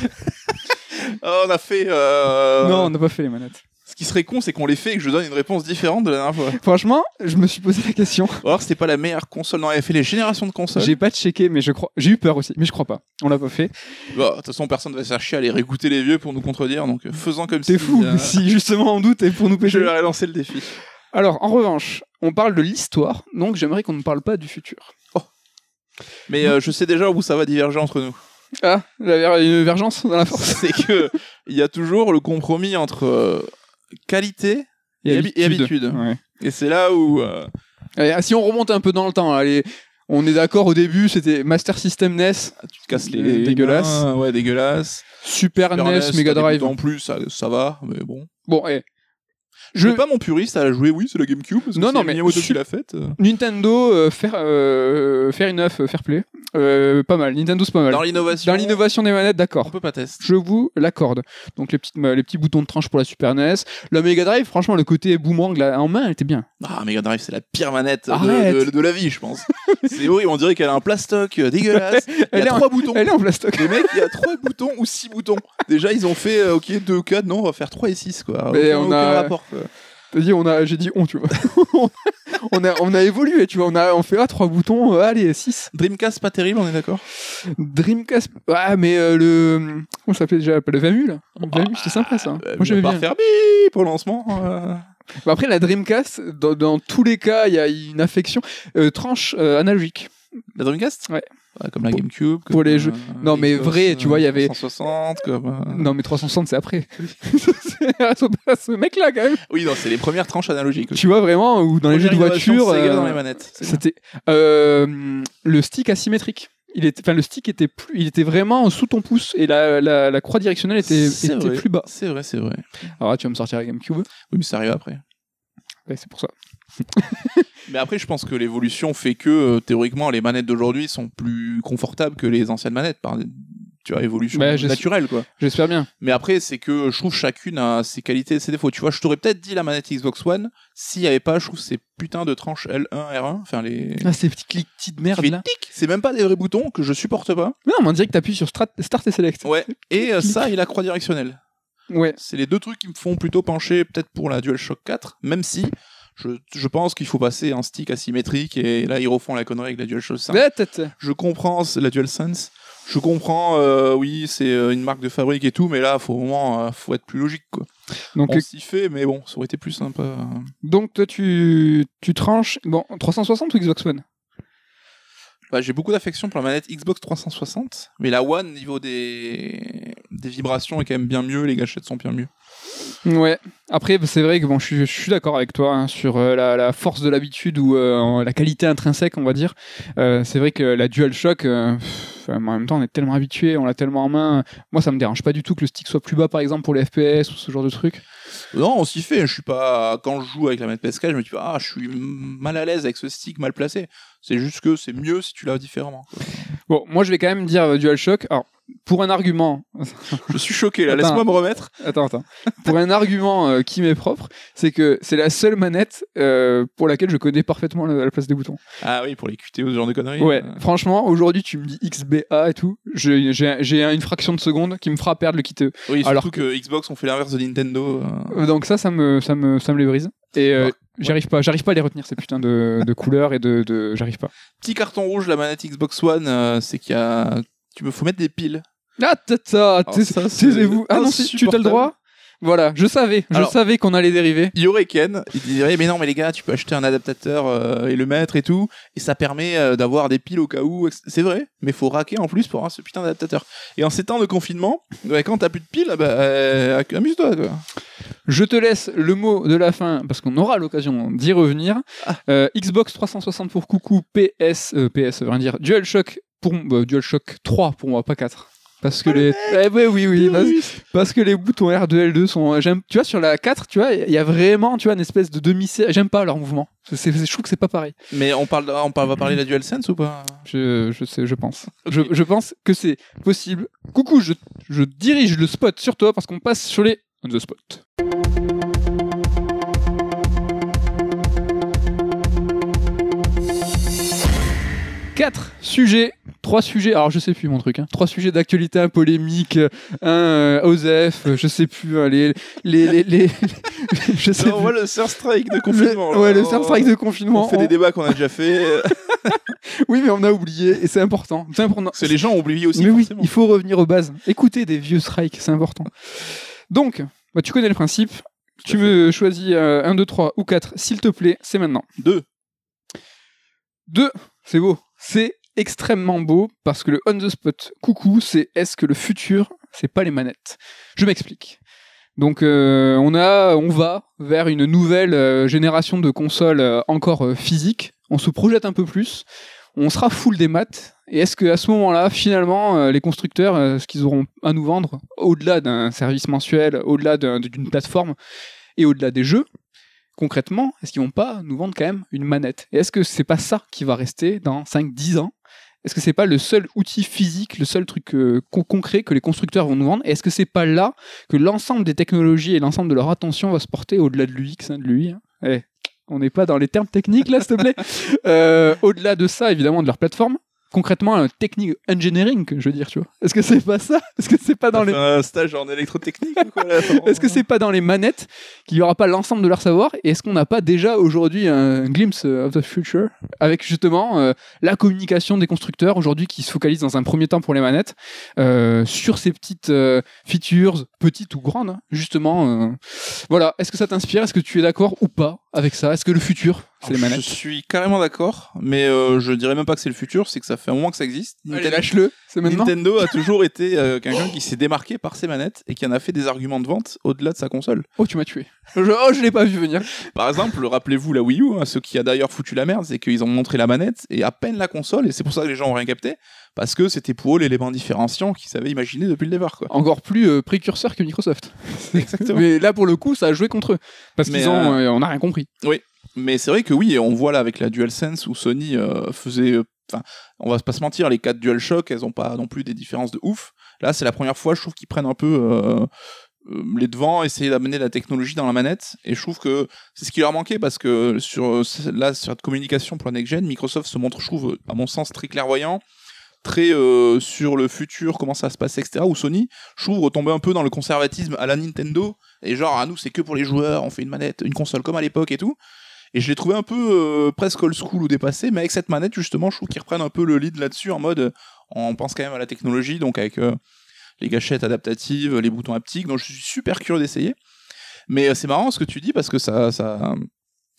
Ah, <laughs> On a fait. euh, Non, on n'a pas fait les manettes. Ce qui serait con, c'est qu'on les fait et que je donne une réponse différente de la dernière fois. Franchement, je me suis posé la question. Alors, c'était pas la meilleure console. Non, on avait fait les générations de consoles. J'ai pas checké, mais je crois. J'ai eu peur aussi, mais je crois pas. On l'a pas fait. Bah, De toute façon, personne va chier à aller réécouter les vieux pour nous contredire, donc euh, faisons comme si. fou. euh, Si justement on doute et pour nous <laughs> Je pécher. leur ai lancé le défi. Alors, en revanche, on parle de l'histoire, donc j'aimerais qu'on ne parle pas du futur. Mais euh, je sais déjà où ça va diverger entre nous. Ah, il y a une divergence dans la force. C'est que il y a toujours le compromis entre euh, qualité Et habi- et habitude. Ouais. et c'est là où euh, Allez, ah, si on remonte un peu dans le temps, allez, on est d'accord au début, c'était Master System NES, tu te casses les, Euh, les dégueulasse. mains, ouais, dégueulasse. Super, Super NES, NES, Mega Drive. En plus, ça, ça va, mais bon. Bon, eh, Je suis pas mon puriste à la jouer, oui, c'est la GameCube. Parce Non, non, mais Miyamoto qui l'a faite. Nintendo, euh, faire, euh, faire une œuf, fair play, Euh, pas mal. Nintendo, c'est pas mal. Dans l'innovation, Dans l'innovation des manettes, on d'accord. peut pas tester. Je vous l'accorde. Donc les, petites, les petits boutons de tranche pour la Super NES. La Mega Drive, franchement, le côté boomerang là, en main, elle était bien. Ah, Mega Drive, c'est la pire manette de, Arrête. de- de la vie, je pense. <laughs> c'est horrible, on dirait qu'elle a un plastoc euh, dégueulasse. <laughs> Il y Elle est a en- trois boutons. Elle est en plastoc. Les mecs, il y a trois <laughs> boutons ou six boutons. Déjà, ils ont fait, euh, ok, 2, 4, non, on va faire 3 et 6, quoi. Mais Aucun- on aucun a- rapport, quoi. T'as dit, on a, j'ai dit on, tu vois. <laughs> on, a, on a évolué, tu vois. On, a, on fait ah, trois boutons, euh, allez, 6. Dreamcast, pas terrible, on est d'accord? Dreamcast. Ah, mais euh, le. Comment ça s'appelait déjà? Le VAMU, là Le VAMU, c'était sympa ça. Euh, Moi, j'aimais bien. faire bip pour le lancement. euh. Bah, après, la Dreamcast, dans, dans tous les cas, il y a une affection. Euh, tranche euh, analogique. La Dreamcast? Ouais. Comme la GameCube. pour les jeux. euh, Non, mais vrai, tu vois, il y euh, avait- 160, comme. euh, Non, mais 360, c'est après. <laughs> C'est ce- ce mec-là, quand même. Oui, non, c'est les premières tranches analogiques. Tu vois vraiment, ou dans les jeux de voiture. Dans les manettes. C'était le stick asymétrique. Il était, enfin, le stick était plus, il était vraiment sous ton pouce et la, la, la croix directionnelle était, était vrai. plus bas. C'est vrai, c'est vrai. Alors là, tu vas me sortir la GameCube. Oui, mais ça arrive après. Ouais, c'est pour ça. Mais après, je pense que l'évolution fait que euh, théoriquement, les manettes d'aujourd'hui sont plus confortables que les anciennes manettes par tu vois, évolution Bah, naturelle, quoi. J'espère bien. Mais après, c'est que je trouve chacune a ses qualités et ses défauts. Tu vois, je t'aurais peut-être dit la manette Xbox One s'il n'y avait pas, je trouve, ces putains de tranches L1, R1, enfin les. Ah, ces petits clics petites merde là. C'est même pas des vrais boutons que je supporte pas. Non, mais on dirait que t'appuies sur Strat- Start et Select. Ouais. Et euh, ça et la croix directionnelle. Ouais. C'est les deux trucs qui me font plutôt pencher peut-être pour la DualShock 4, même si je, je pense qu'il faut passer un stick asymétrique et là ils refont la connerie avec la DualShock 5. Ouais, peut-être. Je comprends la DualSense. Je comprends, euh, oui, c'est euh, une marque de fabrique et tout, mais là, faut vraiment, euh, faut être plus logique, quoi. Donc, On s'y fait, mais bon, ça aurait été plus sympa. donc toi, tu, tu tranches. Bon, 360 ou Xbox One? Bah, j'ai beaucoup d'affection pour la manette Xbox 360, mais la One, niveau des, des vibrations, est quand même bien mieux, les gâchettes sont bien mieux. Ouais. Après, c'est vrai que bon, je suis, je suis d'accord avec toi hein, sur euh, la, la force de l'habitude ou euh, la qualité intrinsèque, on va dire. Euh, c'est vrai que la DualShock, euh, pff, en même temps, on est tellement habitué, on l'a tellement en main. Moi, ça me dérange pas du tout que le stick soit plus bas, par exemple, pour les FPS ou ce genre de truc. Non, on s'y fait. Je suis pas. Quand je joue avec la manette PS4, je me dis pas, ah, je suis mal à l'aise avec ce stick mal placé. C'est juste que c'est mieux si tu l'as différemment. Bon, moi, je vais quand même dire DualShock. Alors, pour un argument, Je suis choqué là, laisse-moi me remettre. attends, attends, pour un argument euh, qui m'est propre, c'est que c'est la seule manette euh, pour laquelle je connais parfaitement la, la place des boutons. Ah oui, pour les QTO, ce genre de conneries. Ouais, Euh, franchement, aujourd'hui, tu me dis XBA et tout, j'ai une fraction de seconde qui me fera perdre le kit E. Oui, surtout Alors que... Xbox ont fait l'inverse de Nintendo. euh. Donc ça, ça me, ça me, ça me les brise. Et euh, Ouais. j'arrive pas, j'arrive pas à les retenir ces putains de, de couleurs et de, de j'arrive pas. Petit carton rouge, la manette Xbox One, euh, c'est qu'il y a. Tu me faut mettre des piles. Ah, tata, taisez-vous. Ah non, si, tu t'as le droit. Voilà, je savais, je Alors- savais qu'on allait dériver. Il y aurait Ken, il dirait mais non mais les gars tu peux acheter un adaptateur euh, et le mettre et tout et ça permet euh, d'avoir des piles au cas où c'est vrai mais faut raquer en plus pour avoir ce putain d'adaptateur et en ces temps de confinement quand t'as plus de piles bah euh, amuse-toi quoi. Je te laisse le mot de la fin parce qu'on aura l'occasion d'y revenir. Ah. Xbox 360 pour coucou, PS, PS, veut rien dire, DualShock pour bah, DualShock 3 pour moi, pas 4. Parce que les. Eh ouais, oui, oui, parce, parce que les boutons R2, L2 sont. J'aime. Tu vois, sur la 4, tu vois, il y a vraiment, tu vois, une espèce de demi J'aime pas leur mouvement. C'est- je trouve que c'est pas pareil. mais on parle on parle, va parler de la DualSense ou pas? Je, je sais, je pense. Je, je pense que c'est possible. Coucou, je, je dirige le spot sur toi parce qu'on passe sur les on the spot. Quatre sujets, trois sujets. Alors je sais plus mon truc. Hein. Trois sujets d'actualité, un polémique, un euh, OSEF, euh, je sais plus. hein, les, les, les, les- <laughs> je sais Non, on voit plus. le Sir Strike de confinement Le- là. ouais, le. Star Strike de confinement. on fait des débats qu'on a déjà fait euh, <laughs> Oui, mais on a oublié et c'est important. C'est important. c'est les gens ont oublié aussi Mais oui, forcément. il faut revenir aux bases. Écoutez des vieux strikes, c'est important. Donc, bah, tu connais le principe. Tu à me choisis euh, 1, 2, 3 ou 4, s'il te plaît, c'est maintenant. deux 2, c'est beau. C'est extrêmement beau parce que le on the spot coucou, c'est est-ce que le futur, c'est pas les manettes? Je m'explique. Donc euh, on a, on va vers une nouvelle euh, génération de consoles euh, encore physiques. On se projette un peu plus. On sera full des maths. Et est-ce qu'à ce moment-là, finalement, les constructeurs, ce qu'ils auront à nous vendre, au-delà d'un service mensuel, au-delà d'un- d'une plateforme et au-delà des jeux, concrètement, est-ce qu'ils vont pas nous vendre quand même une manette? Et est-ce que c'est pas ça qui va rester dans 5-10 ans? Est-ce que c'est pas le seul outil physique, le seul truc euh, con- concret que les constructeurs vont nous vendre? Et est-ce que c'est pas là que l'ensemble des technologies et l'ensemble de leur attention va se porter au-delà de l'UX, hein, de l'UI hein? Eh, On n'est pas dans les termes techniques là, s'il te plaît. <laughs> Euh, au-delà de ça, évidemment, de leur plateforme. Concrètement, un technique engineering, je veux dire, tu vois. Est-ce que c'est pas ça? Est-ce que c'est pas dans les un stage en électrotechnique ou quoi <laughs> est-ce que c'est pas dans les manettes qu'il n'y aura pas l'ensemble de leur savoir? Et est-ce qu'on n'a pas déjà aujourd'hui un glimpse of the future avec justement euh, la communication des constructeurs aujourd'hui qui se focalisent dans un premier temps pour les manettes euh, sur ces petites euh, features, petites ou grandes, hein, justement. voilà, est-ce que ça t'inspire? Est-ce que tu es d'accord ou pas avec ça Est-ce que le futur, c'est les manettes Je suis carrément d'accord, mais euh, je dirais même pas que c'est le futur, c'est que ça fait un moment que ça existe. Nintendo- lâche-le, c'est maintenant. Nintendo a <laughs> toujours été euh, quelqu'un qui s'est démarqué par ses manettes et qui en a fait des arguments de vente au-delà de sa console. Oh, tu m'as tué. Je, oh, je l'ai pas vu venir. Par exemple, rappelez-vous la Wii U, hein, ce qui a d'ailleurs foutu la merde, c'est qu'ils ont montré la manette et à peine la console, et c'est pour ça que les gens ont rien capté, parce que c'était pour eux l'élément différenciant qu'ils savaient imaginer depuis le départ. Quoi. Encore plus euh, précurseur que Microsoft. <laughs> Exactement. Mais là, pour le coup, ça a joué contre eux. Parce qu'ils ont, euh, on n'a rien compris. Mais c'est vrai que oui, et on voit là avec la DualSense où Sony euh, faisait. euh, Enfin, on va pas se mentir, les 4 DualShock, elles ont pas non plus des différences de ouf. Là, c'est la première fois, je trouve, qu'ils prennent un peu euh, euh, les devants, essayer d'amener la technologie dans la manette. Et je trouve que c'est ce qui leur manquait parce que sur, euh, là, sur cette communication pour la next-gen, Microsoft se montre, je trouve, à mon sens, très clairvoyant. Euh, sur le futur, comment ça se passer, etc. Où Sony, je trouve, retomber un peu dans le conservatisme à la Nintendo. Et genre, à nous, c'est que pour les joueurs, on fait une manette, une console comme à l'époque et tout. Et je l'ai trouvé un peu euh, presque old school ou dépassé, mais avec cette manette, justement, je trouve qu'ils reprennent un peu le lead là-dessus en mode on pense quand même à la technologie, donc avec euh, les gâchettes adaptatives, les boutons haptiques, donc je suis super curieux d'essayer. Mais c'est marrant ce que tu dis parce que ça, ça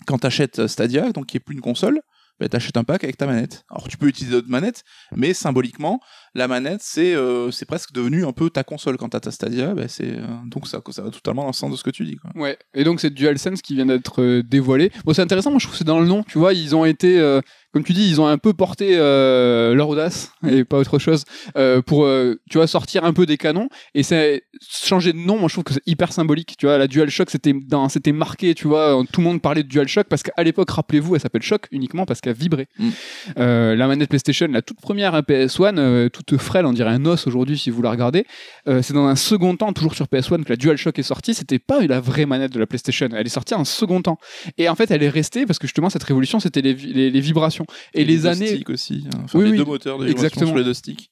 quand t'achètes Stadia, donc qui est plus une console, bah, t'achètes un pack avec ta manette. Alors tu peux utiliser d'autres manettes, mais symboliquement, la manette c'est euh, c'est presque devenu un peu ta console quand t'as ta Stadia. bah, c'est euh, donc ça, ça va totalement dans le sens de ce que tu dis. Quoi. Ouais. Et donc, c'est DualSense qui vient d'être euh, dévoilé. Bon, c'est intéressant, moi, je trouve que c'est dans le nom. Tu vois, ils ont été, euh, comme tu dis, ils ont un peu porté euh, leur audace <laughs> et pas autre chose euh, pour, euh, tu vois, sortir un peu des canons. Et c'est changer de nom, moi, je trouve que c'est hyper symbolique. Tu vois, la DualShock, c'était dans, c'était marqué, tu vois, tout le monde parlait de DualShock parce qu'à l'époque, rappelez-vous, elle s'appelle Shock uniquement parce qu'elle vibrait. Mm. La manette PlayStation, la toute première PS1, euh, tout toute frêle, on dirait un os aujourd'hui si vous la regardez. Euh, c'est dans un second temps, toujours sur PS1, que la DualShock est sortie. C'était pas la vraie manette de la PlayStation. Elle est sortie en second temps. Et en fait, elle est restée parce que justement, cette révolution, c'était les, vi- les- les vibrations. Et, les, années. aussi. hein. Enfin, Oui, les oui, deux moteurs de vibration exactement. sur les deux sticks.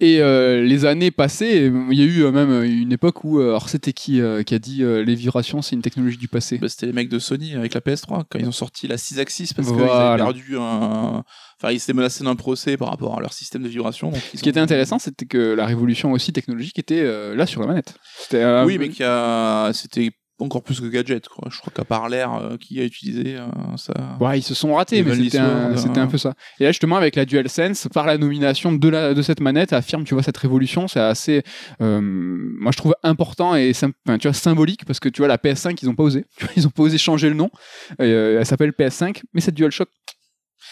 Et euh, les années passées, euh, il y a eu euh, même une époque où, euh, alors c'était qui euh, qui a dit euh, les vibrations, c'est une technologie du passé Bah, C'était les mecs de Sony avec la PS3 quand ils ont sorti la 6 axis parce qu'ils avaient perdu un. Enfin, ils étaient menacés d'un procès par rapport à leur système de vibration. donc Ce qui ont- était intéressant, c'était que la révolution aussi technologique était euh, là sur la manette. Euh, Oui, mais qui a... c'était encore plus que gadget. Quoi. Je crois qu'à part l'air euh, qui a utilisé euh, ça. Ouais, ils se sont ratés, mais c'était un, hein. peu ça. Et là, justement, avec la DualSense, par la nomination de, la, de cette manette, affirme, tu vois, cette révolution, c'est assez, euh, moi, je trouve important et enfin, tu vois, symbolique, parce que tu vois, la PS5, ils ont pas osé. <laughs> Tu vois, Ils ont pas osé changer le nom. Elle s'appelle PS5, mais cette DualShock.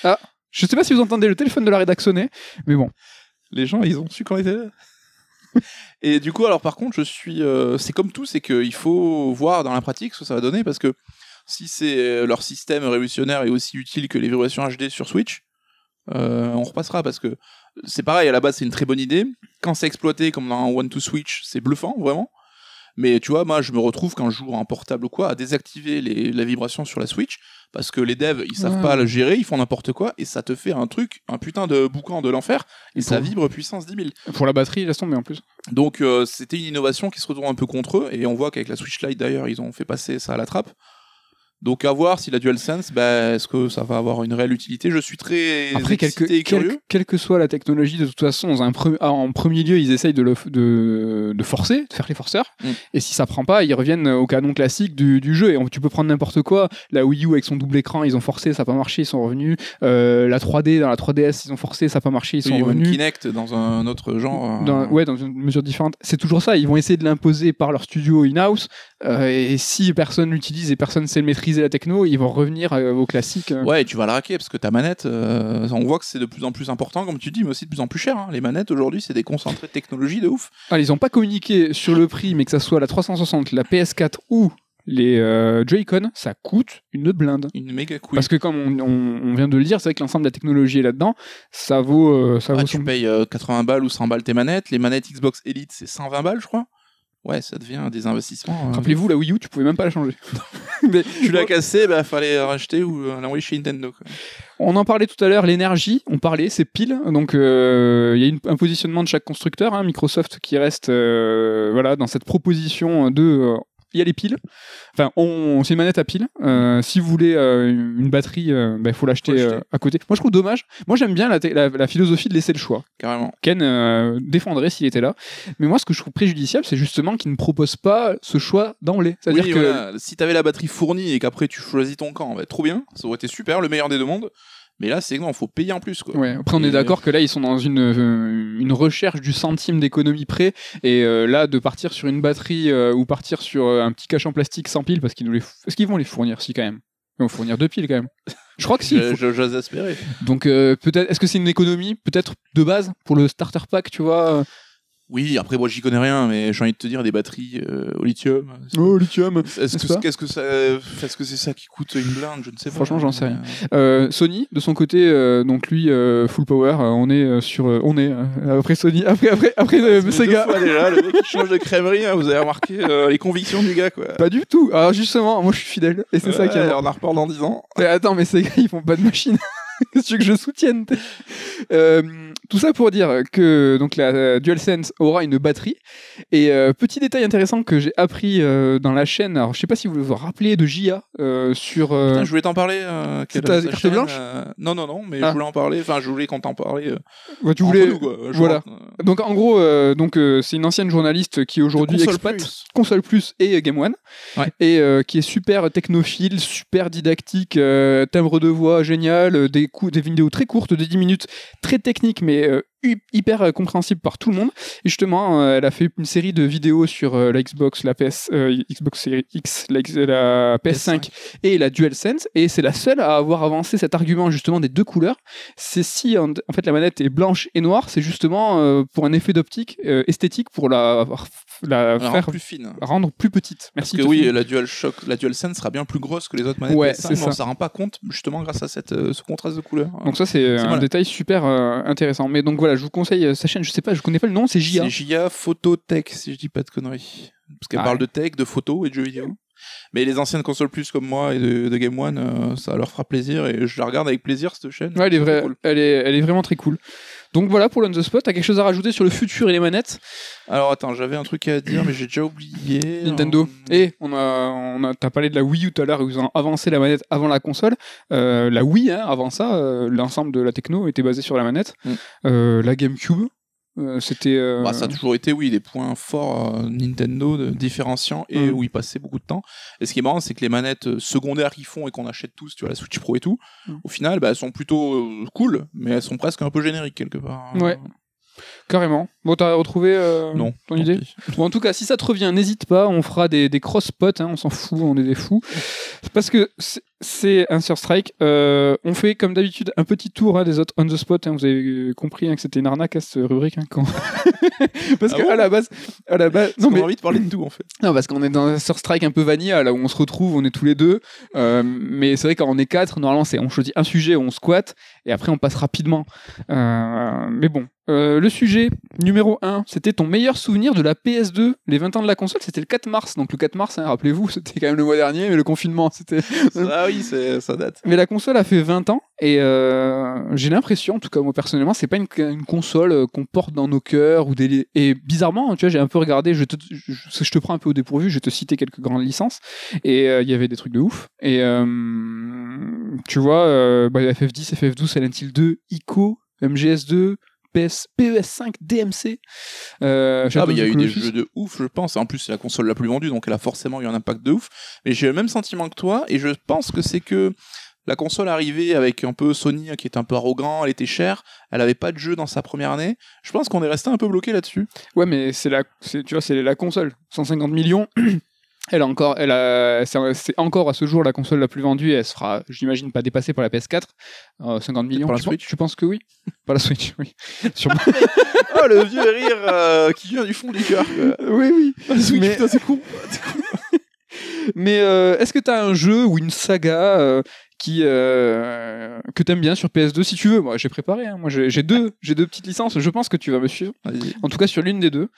Ah, je sais pas si vous entendez le téléphone de la rédac sonner, mais bon. Les gens, ils ont su quand ils étaient là? <laughs> Et du coup, alors par contre, je suis. euh, c'est comme tout, c'est qu'il faut voir dans la pratique ce que ça va donner parce que si c'est euh, leur système révolutionnaire est aussi utile que les vibrations HD sur Switch, euh, on repassera parce que c'est pareil, à la base, c'est une très bonne idée. Quand c'est exploité comme dans un One-to-Switch, c'est bluffant, vraiment. Mais tu vois, moi, je me retrouve quand je joue en portable ou quoi, à désactiver les, la vibration sur la Switch parce que les devs, ils savent Ouais. pas le gérer, ils font n'importe quoi et ça te fait un truc, un putain de boucan de l'enfer et ça vibre puissance 10 000. Pour la batterie, laisse tomber en plus. Donc euh, c'était une innovation qui se retourne un peu contre eux et on voit qu'avec la Switch Lite d'ailleurs ils ont fait passer ça à la trappe. Donc à voir si la DualSense, bah, est-ce que ça va avoir une réelle utilité? Je suis très Après, excité quelque, et curieux. quelle, quelle que soit la technologie, de toute façon, pre- ah, en premier lieu, ils essayent de, le, de, de forcer, de faire les forceurs. Mm. Et si ça prend pas, ils reviennent au canon classique du, du jeu. Et on- tu peux prendre n'importe quoi. La Wii U avec son double écran, ils ont forcé, ça n'a pas marché, ils sont revenus. Euh, la 3D dans la 3DS, ils ont forcé, ça n'a pas marché, ils sont Oui, ou une revenus. Kinect dans un autre genre. euh, Dans, ouais, dans une mesure différente. C'est toujours ça. Ils vont essayer de l'imposer par leur studio in-house. euh, et si personne l'utilise et personne sait maîtriser la techno, ils vont revenir euh, au classique. euh. Ouais, tu vas la raquer parce que ta manette, euh, on voit que c'est de plus en plus important, comme tu dis, mais aussi de plus en plus cher. hein. Les manettes aujourd'hui, c'est des concentrés de technologie de ouf. Ah, ils n'ont pas communiqué sur le prix, mais que ça soit la 360, la PS4 ou les euh, Joy-Con, ça coûte une blinde. Une méga couille. Parce que comme on, on- on vient de le dire, c'est vrai que l'ensemble de la technologie est là-dedans, ça vaut, euh, ça Ah, vaut tu son... payes euh, 80 balles ou 100 balles tes manettes. Les manettes Xbox Elite, c'est 120 balles, je crois. Ouais, ça devient des investissements. euh, Rappelez-vous, la Wii U, tu pouvais même pas la changer. <laughs> Mais Tu l'as cassé, bah fallait racheter ou euh, l'envoyer chez Nintendo. Quoi. on en parlait tout à l'heure, l'énergie, on parlait, c'est pile. Donc euh, il y a une- un positionnement de chaque constructeur, hein, Microsoft qui reste euh, voilà, dans cette proposition de... euh, il y a les piles. Enfin, on, c'est une manette à piles. Euh, si vous voulez euh, une batterie, il faut l'acheter Faut l'acheter. euh, à côté. Moi, je trouve dommage. Moi, j'aime bien la, te- la- la philosophie de laisser le choix. Carrément. Ken euh, défendrait s'il était là. Mais moi, ce que je trouve préjudiciable, c'est justement qu'il ne propose pas ce choix d'emblée. C'est-à-dire Oui, que voilà, si t'avais la batterie fournie et qu'après tu choisis ton camp, bah, trop bien, ça aurait été super, le meilleur des deux mondes. Mais là, c'est non, faut payer en plus. Quoi. Ouais, après on est d'accord que là ils sont dans une, euh, une recherche du centime d'économie près et euh, là de partir sur une batterie euh, ou partir sur euh, un petit cache en plastique sans pile parce qu'ils nous les est-ce qu'ils vont les fournir si quand même ils vont fournir deux piles quand même je crois que si faut- J'ose espérer. donc euh, peut-être est-ce que c'est une économie peut-être de base pour le starter pack tu vois euh, Oui, après, moi, j'y connais rien, mais j'ai envie de te dire des batteries euh, au lithium. oh lithium Est-ce que qu'est-ce que ça, est-ce que c'est ça qui coûte une blinde? Je ne sais pas. Franchement, j'en sais rien. Euh, Euh, Sony de son côté euh, donc lui euh, full power euh, on est sur euh, on est après Sony <laughs> après après après Sega fois déjà, le mec qui change de crèmerie, hein, vous avez remarqué euh, les convictions du gars, quoi. pas du tout alors justement moi je suis fidèle et c'est ça qui on en reparle dans 10 ans. Mais attends, mais ces gars, ils font pas de machine. <laughs> Que tu veux que je soutienne Euh, Tout ça pour dire que donc la euh, DualSense aura une batterie. Et euh, petit détail intéressant que j'ai appris euh, dans la chaîne. Alors, je sais pas si vous vous rappelez de euh, sur. Putain, je voulais t'en parler. Quelle- ta carte chaîne, blanche Non, non, non, mais Ah. je voulais en parler. Enfin, je voulais qu'on t'en ouais, tu voulais. nous, quoi. Je voilà. Donc en gros, donc c'est une ancienne journaliste qui aujourd'hui Plus. console plus et Game One, Ouais. et qui est super technophile, super didactique, timbre de voix génial, euh, des, vidéos très courtes de 10 minutes, très techniques mais euh, hyper euh, compréhensibles par tout le monde. Et justement, euh, elle a fait une série de vidéos sur euh, la Xbox, la PS, euh, Xbox Series X, la, X- la PS5 et la DualSense, et c'est la seule à avoir avancé cet argument justement des deux couleurs. C'est si en, en fait la manette est blanche et noire, c'est justement pour un effet d'optique esthétique pour la, faire plus fine. rendre plus petite. Parce Merci. que de oui, la DualShock, la DualSense sera bien plus grosse que les autres manettes Ouais, PS5, c'est mais ça. on s'en rend pas compte justement grâce à cette, ce contraste de couleurs. Donc ça c'est un détail super intéressant. Mais donc voilà, voilà, je vous conseille euh, sa chaîne. Je sais pas, je connais pas le nom, c'est JA. C'est JA Phototech, si je dis pas de conneries. Parce qu'elle Ah parle de tech, de photos et de jeux vidéo. Mais les anciennes consoles plus comme moi et de, de Game One, euh, ça leur fera plaisir et je la regarde avec plaisir cette chaîne. Ouais, elle est, cool. elle, est, elle est vraiment très cool. Donc voilà pour l'on the spot. T'as quelque chose à rajouter sur le futur et les manettes? Alors attends, j'avais un truc à dire, mais j'ai déjà oublié. Nintendo. Euh, Et on a, on a, t'as parlé de la Wii U tout à l'heure, ils ont avancé la manette avant la console. Euh, la Wii, hein, avant ça, euh, l'ensemble de la techno était basé sur la manette. Mm. Euh, la GameCube, euh, c'était. euh, Bah, ça a toujours été, oui, des points forts euh, Nintendo, de, différenciants, et Mm. où ils passaient beaucoup de temps. Et ce qui est marrant, c'est que les manettes secondaires qu'ils font et qu'on achète tous, tu vois, la Switch Pro et tout, Mm. au final, bah, elles sont plutôt cool, mais elles sont presque un peu génériques quelque part. Ouais. Carrément. Bon, t'as retrouvé euh, Non. ton idée pis. <laughs> Bon, en tout cas, si ça te revient, n'hésite pas, on fera des, des cross-pots, hein, on s'en fout, on est des fous. Parce que c'est- un sur strike. Euh, on fait comme d'habitude un petit tour hein, des autres on the spot. hein, vous avez euh, compris que c'était une arnaque à cette rubrique. hein, quand... <laughs> parce Ah que bon à la base, à la base, Non, mais envie de parler de tout en fait. non, parce qu'on est dans un sur strike un peu vanilla, là où on se retrouve, on est tous les deux. Euh, mais c'est vrai quand on est quatre, normalement, c'est on choisit un sujet, on squatte, et après on passe rapidement. Mais bon, le sujet numéro 1, c'était ton meilleur souvenir de la PS2, les 20 ans de la console, c'était le 4 mars. Donc le 4 mars, hein, rappelez-vous, <laughs> c'était quand même le mois dernier, mais le confinement, c'était. <laughs> ah oui, ça date. Mais la console a fait 20 ans et euh, j'ai l'impression, en tout cas moi personnellement, c'est pas une, une console euh, qu'on porte dans nos cœurs ou des et bizarrement, tu vois, j'ai un peu regardé, je te, je, je- je te prends un peu au dépourvu, je vais te citer quelques grandes licences et euh, il y avait des trucs de ouf et euh, tu vois, euh, bah, FF10, FF12, Silent Hill 2, ICO, MGS2. PS, PES5, DMC. Euh, Ah, mais il y a eu des jeux de ouf, je pense. En plus, c'est la console la plus vendue, donc elle a forcément eu un impact de ouf. Mais j'ai le même sentiment que toi, et je pense que c'est que la console arrivait avec un peu Sony hein, qui était un peu arrogant, elle était chère, elle avait pas de jeu dans sa première année. Je pense qu'on est resté un peu bloqué là-dessus. Ouais, mais c'est la, tu vois, c'est la console. 150 millions. <clears throat> Elle a encore, elle a, c'est encore à ce jour la console la plus vendue et elle sera, j'imagine, pas dépassée par la PS4. Euh, 50 millions. par la tu, penses- Switch tu penses que oui? <laughs> Pas la Switch, oui. <laughs> Sûrement. oh, le vieux rire euh, qui vient du fond du cœur. <laughs> oui, oui. Ah, Switch, Mais- putain, c'est con. Mais euh, est-ce que t'as un jeu ou une saga euh, qui euh, que t'aimes bien sur PS2 si tu veux? Moi, j'ai préparé. hein. Moi, j'ai deux, j'ai deux petites licences. Je pense que tu vas me suivre. En tout cas, sur l'une des deux.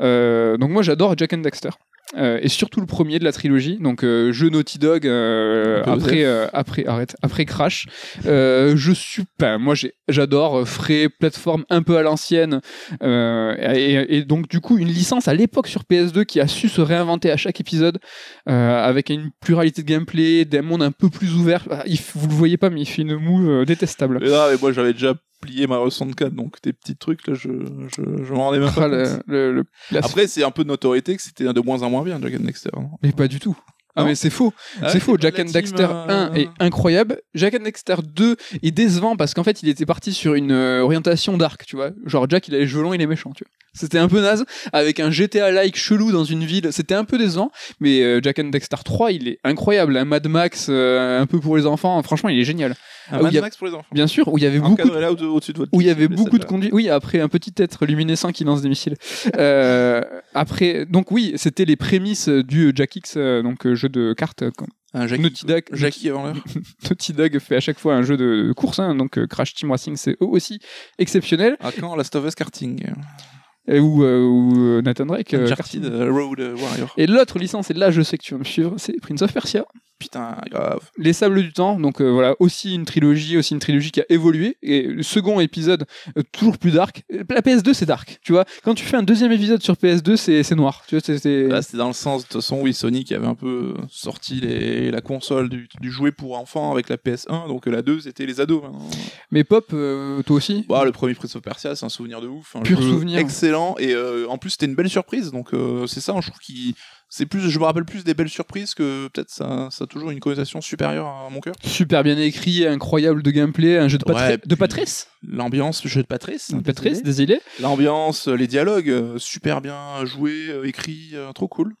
Euh, donc moi, j'adore Jack and Dexter. Euh, et surtout le premier de la trilogie, donc euh, jeu Naughty Dog euh, après, après arrête après Crash. Je suis, ben, moi j'adore frais plateforme un peu à l'ancienne et, et donc du coup une licence à l'époque sur PS2 qui a su se réinventer à chaque épisode avec une pluralité de gameplay, des mondes un peu plus ouverts. Ah, vous le voyez pas mais il fait une moue euh, détestable. Mais là, mais moi j'avais déjà plié ma 64, donc tes petits trucs là, je, je, je m'en rendais même pas Ah, le- compte. le- le- la- Après, c'est un peu de notoriété que c'était de moins en moins bien, Jack and Dexter. non? Mais pas du tout. Ah mais c'est faux. Ah, c'est faux, Jack and Dexter euh, 1 est incroyable. Jack and Dexter 2 est décevant parce qu'en fait, il était parti sur une euh, orientation dark, tu vois. Genre, Jack, il a les cheveux longs, il est méchant, tu vois. C'était un peu naze, avec un GTA-like chelou dans une ville. C'était un peu décevant, mais euh, Jack and Dexter 3, il est incroyable. Un Mad Max, euh, un peu pour les enfants. Franchement, il est génial. Un Mad a- Max pour les enfants. Bien sûr, où il y avait beaucoup de Encadré là au- au-dessus de votre où il y avait beaucoup de conduite. Oui, après un petit être luminescent qui lance des missiles. Euh, après, donc oui, c'était les prémices du Jack X, euh, donc euh, jeu de cartes. euh, Un Jackie, Naughty Dog, Jackie avant l'heure. <laughs> Naughty Dog fait à chaque fois un jeu de course, hein, donc euh, Crash Team Racing, c'est aussi exceptionnel. À quand Last of Us Karting? Et où, euh, où, euh, Nathan Drake. Uncharted Road Warrior. Et l'autre licence, et là je sais que tu vas me suivre, c'est Prince of Persia. Putain, grave. Les Sables du Temps, donc euh, voilà, aussi une trilogie, aussi une trilogie qui a évolué. Et le second épisode, euh, toujours plus dark. Euh, La PS2, c'est dark, tu vois. Quand tu fais un deuxième épisode sur PS2, c'est c'est noir. Tu vois, c'est- c'est. Là, c'était dans le sens, de toute façon, oui, Sony qui avait un peu sorti les, la console du, du jouet pour enfants avec la PS1, donc euh, la 2, c'était les ados. maintenant. Mais Pop, euh, toi aussi? Bah, le premier Prince of Persia, c'est un souvenir de ouf. Un Pur jeu souvenir. Excellent. Et euh, en plus, c'était une belle surprise. Donc, euh, c'est ça, je trouve qu'il. C'est plus, je me rappelle plus des belles surprises que peut-être ça, ça a toujours une connotation supérieure à mon cœur. Super bien écrit, incroyable de gameplay, un jeu de, Patri- Ouais, de puis- Patrice. L'ambiance, jeu de Patrice. hein, Patrice, désolé. L'ambiance, les dialogues, euh, super bien joués, euh, écrits, euh, trop cool.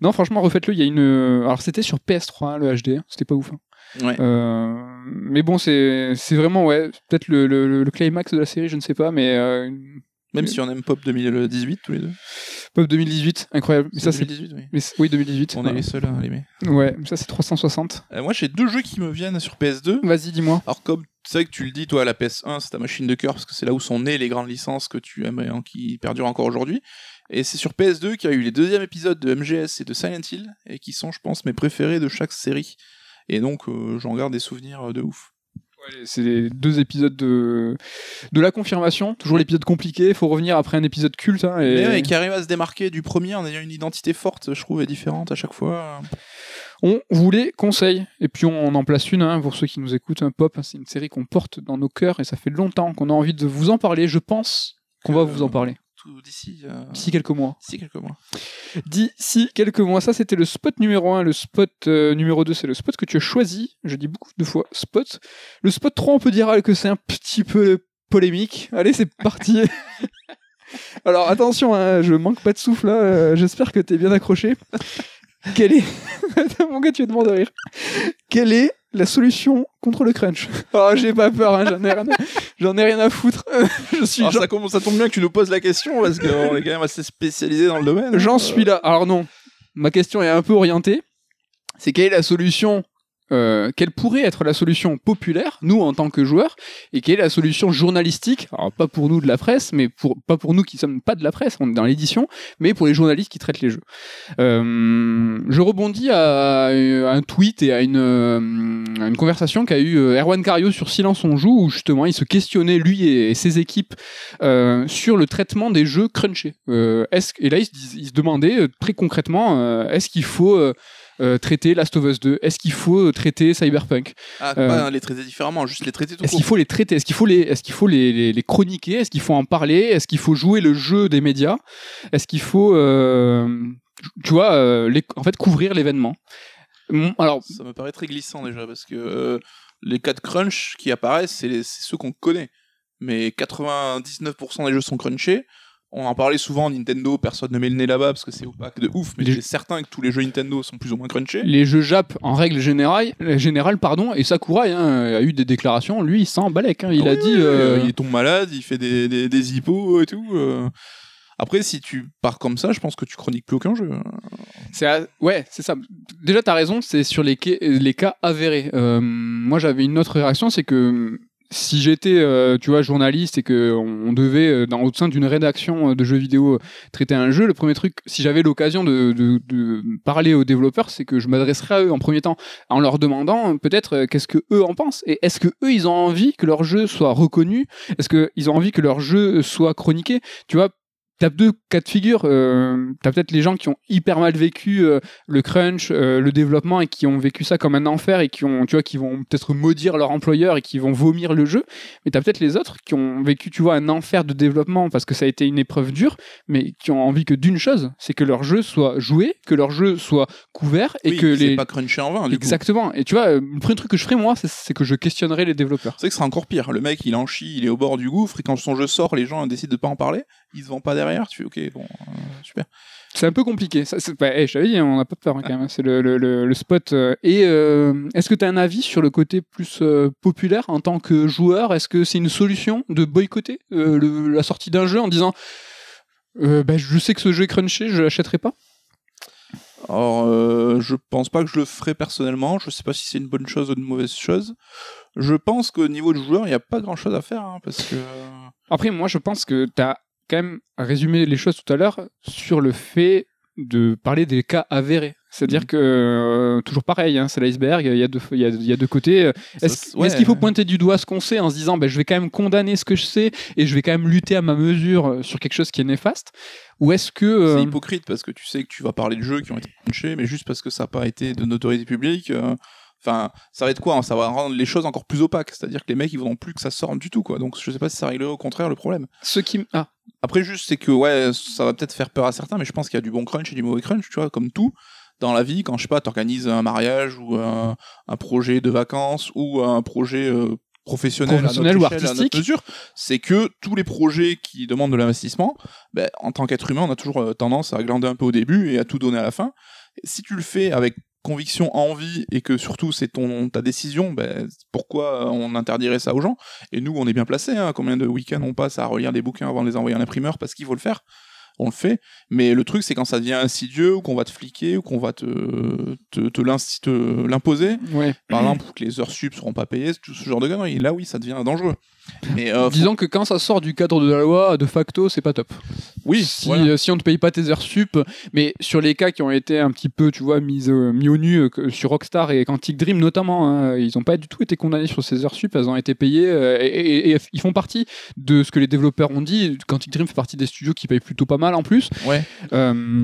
Non, franchement, refaites-le. Il y a une. euh, Alors, c'était sur PS3, hein, le HD. hein, C'était pas ouf. hein. Ouais. Euh, Mais bon, c'est c'est vraiment, ouais, peut-être le, le- le climax de la série, je ne sais pas, mais. euh, Même si on aime Pop 2018 tous les deux. Pop 2018, incroyable. Mais ça, c'est. 2018, oui. mais oui, 2018. On est les seuls à l'aimer. Ouais, mais ça, c'est 360. Euh, moi, j'ai deux jeux qui me viennent sur PS2. Vas-y, dis-moi. Alors, comme c'est vrai que tu le dis, toi, la PS1, c'est ta machine de cœur parce que c'est là où sont nées les grandes licences que tu aimes et hein, qui perdurent encore aujourd'hui. Et c'est sur PS2 qu'il y a eu les deuxièmes épisodes de MGS et de Silent Hill et qui sont, je pense, mes préférés de chaque série. Et donc, euh, j'en garde des souvenirs euh, de ouf. Ouais, c'est les deux épisodes de, de la confirmation. Toujours l'épisode compliqué. Il faut revenir après un épisode culte. hein, et... Qui arrive à se démarquer du premier en ayant une identité forte, je trouve, et différente à chaque fois. On vous les conseille. Et puis on en place une hein, pour ceux qui nous écoutent. Un pop, hein, c'est une série qu'on porte dans nos cœurs et ça fait longtemps qu'on a envie de vous en parler. Je pense qu'on va Euh, vous en parler d'ici. euh, d'ici quelques mois. d'ici quelques mois. D'ici quelques mois. Ça, c'était le spot numéro 1. Le spot euh, numéro 2, c'est le spot que tu as choisi. Je dis beaucoup de fois spot. Le spot 3, on peut dire que c'est un petit peu polémique. Allez, c'est parti. <laughs> Alors attention, hein, je manque pas de souffle là. euh, J'espère que t'es bien accroché. Quelle est. <laughs> Mon gars, tu te de rire. Quelle est la solution contre le crunch <laughs> Oh, j'ai pas peur, hein, j'en ai, rien à- j'en ai rien à foutre. <laughs> je suis. Alors, j'en- ça, commence- ça tombe bien que tu nous poses la question parce qu'on est quand même assez spécialisé dans le domaine. J'en Euh, suis là. Alors non, ma question est un peu orientée. C'est quelle est la solution euh, quelle pourrait être la solution populaire, nous en tant que joueurs, et quelle est la solution journalistique, alors pas pour nous de la presse, mais pour, pas pour nous qui sommes pas de la presse, on est dans l'édition, mais pour les journalistes qui traitent les jeux. Euh, je rebondis à, un tweet et à une, euh, une conversation qu'a eu Erwan Cario sur Silence on joue, où justement il se questionnait, lui et, ses équipes, sur le traitement des jeux crunchés. Et là, il se, demandait très concrètement, est-ce qu'il faut euh, traiter Last of Us 2 Est-ce qu'il faut euh, traiter Cyberpunk? Ah, euh, pas les traiter différemment, juste les traiter tout Est-ce qu'il faut les traiter? Est-ce qu'il faut les, est-ce qu'il faut les, les, les chroniquer? Est-ce qu'il faut en parler? Est-ce qu'il faut jouer le jeu des médias? Est-ce qu'il faut, tu vois, les- en fait, couvrir l'événement? Alors, Ça me paraît très glissant déjà parce que les cas de crunch qui apparaissent, c'est ceux qu'on connaît. Mais 99% des jeux sont crunchés. On en parlait souvent, Nintendo, personne ne met le nez là-bas parce que c'est opaque de ouf, mais j'ai certain que tous les jeux Nintendo sont plus ou moins crunchés. les jeux Jap, en règle générale, euh, générale pardon, et Sakurai hein, a eu des déclarations, lui, il s'en balèque. hein, il a dit. euh, Il tombe malade, il fait des, des, des hippos et tout. euh. Après, si tu pars comme ça, je pense que tu chroniques plus aucun jeu. C'est à- ouais, c'est ça. Déjà, t'as raison, c'est sur les, ca- les cas avérés. Euh, moi, j'avais une autre réaction, c'est que si j'étais, euh, tu vois, journaliste et que on devait, euh, dans, au sein d'une rédaction euh, de jeux vidéo, euh, traiter un jeu, le premier truc, si j'avais l'occasion de, parler aux développeurs, c'est que je m'adresserais à eux en premier temps, en leur demandant peut-être qu'est-ce que eux en pensent et est-ce que eux ils ont envie que leur jeu soit reconnu, est-ce que ils ont envie que leur jeu soit chroniqué, tu vois. T'as deux cas de figure. Euh, t'as peut-être les gens qui ont hyper mal vécu euh, le crunch, euh, le développement et qui ont vécu ça comme un enfer et qui ont, tu vois, qui vont peut-être maudire leur employeur et qui vont vomir le jeu. Mais t'as peut-être les autres qui ont vécu, tu vois, un enfer de développement parce que ça a été une épreuve dure, mais qui ont envie que d'une chose, c'est que leur jeu soit joué, que leur jeu soit couvert et Oui, que les pas crunché en vain. du coup. exactement. Et tu vois, le premier truc que je ferais moi, c'est- que je questionnerais les développeurs. C'est que ce sera encore pire. Le mec, il en chie, il est au bord du gouffre, et quand son jeu sort, les gens décident de pas en parler. Il se vend pas derrière. Tu fais, ok, bon, euh, super. C'est un peu compliqué. Ça, c'est- bah, eh, je t'avais dit, on n'a pas peur hein, quand même. C'est le, le- le- le spot. euh. Et euh, est-ce que tu as un avis sur le côté plus euh, populaire en tant que joueur? Est-ce que c'est une solution de boycotter la sortie d'un jeu en disant bah, je sais que ce jeu est crunché, je l'achèterai pas? Alors, euh, je pense pas que je le ferai personnellement. Je sais pas si c'est une bonne chose ou une mauvaise chose. Je pense qu'au niveau du joueur, il n'y a pas grand chose à faire, hein, parce que. Après, moi, je pense que tu as quand même résumé les choses tout à l'heure sur le fait de parler des cas avérés. C'est-à-dire Mhm. que, euh, toujours pareil, hein, c'est l'iceberg, il y, a deux- il y, a, y a deux côtés. Est-ce qu'il faut pointer du doigt ce qu'on sait en se disant ben, je vais quand même condamner ce que je sais et je vais quand même lutter à ma mesure euh, sur quelque chose qui est néfaste? Ou est-ce que. euh, C'est hypocrite parce que tu sais que tu vas parler de jeux qui ont été crunchés, mais juste parce que ça n'a pas été de notoriété publique. euh, Enfin, ça va être quoi hein? Ça va rendre les choses encore plus opaques. C'est-à-dire que les mecs, ils voudront plus que ça sorte du tout, quoi. Donc, je sais pas si ça réglerait au contraire le problème. ce qui. Ah, Après, juste, c'est que, ouais, ça va peut-être faire peur à certains, mais je pense qu'il y a du bon crunch et du mauvais crunch, tu vois, comme tout. Dans la vie, quand, je sais pas, t'organises un mariage ou un, un projet de vacances ou un projet euh, professionnel, à Professionnel notre ou échelle, à notre artistique. mesure, c'est que tous les projets qui demandent de l'investissement, ben, en tant qu'être humain, on a toujours euh, tendance à glander un peu au début et à tout donner à la fin. Et si tu le fais avec conviction, envie et que surtout c'est ton ta décision, ben, pourquoi on interdirait ça aux gens? Et nous, on est bien placés. Hein, combien de week-ends on passe à relire des bouquins avant de les envoyer à l'imprimeur? Parce qu'il faut le faire on le fait. Mais le truc, c'est quand ça devient insidieux, ou qu'on va te fliquer, ou qu'on va te, te, te l'imposer. Ouais. Par exemple, que les heures sup seront pas payées, tout ce genre de conneries. Là, oui, ça devient dangereux. Mais euh, faut- Disons que quand ça sort du cadre de la loi, de facto, c'est pas top. oui, si, voilà. euh, si on ne te paye pas tes heures sup, mais sur les cas qui ont été un petit peu, tu vois, mis, euh, mis au nu euh, sur Rockstar et Quantic Dream notamment, hein, ils n'ont pas du tout été condamnés sur ces heures sup, elles ont été payées et, et- et ils font partie de ce que les développeurs ont dit. Quantic Dream fait partie des studios qui payent plutôt pas mal en plus. Ouais.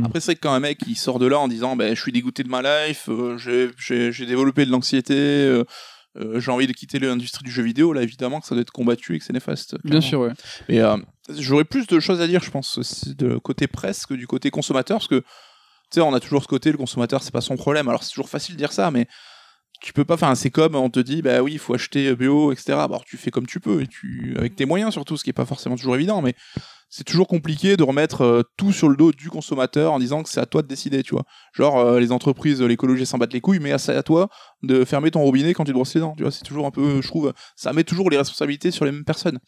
Après, c'est quand un mec il sort de là en disant ben, Je suis dégoûté de ma life, j'ai développé de l'anxiété, euh, euh, j'ai envie de quitter l'industrie du jeu vidéo, là évidemment que ça doit être combattu et que c'est néfaste. bien sûr, ouais. Mais euh, j'aurais plus de choses à dire, je pense, de côté presse que du côté consommateur, parce que tu sais, on a toujours ce côté, le consommateur, c'est pas son problème. Alors c'est toujours facile de dire ça, mais tu peux pas. Enfin, c'est comme on te dit, bah oui, il faut acheter bio, etc. Alors tu fais comme tu peux, et tu avec tes moyens surtout, ce qui est pas forcément toujours évident, mais c'est toujours compliqué de remettre euh, tout sur le dos du consommateur en disant que c'est à toi de décider, tu vois. Genre euh, les entreprises, l'écologie s'en battent les couilles, mais c'est à toi de fermer ton robinet quand tu brosses les dents, tu vois. C'est toujours un peu, je trouve, ça met toujours les responsabilités sur les mêmes personnes.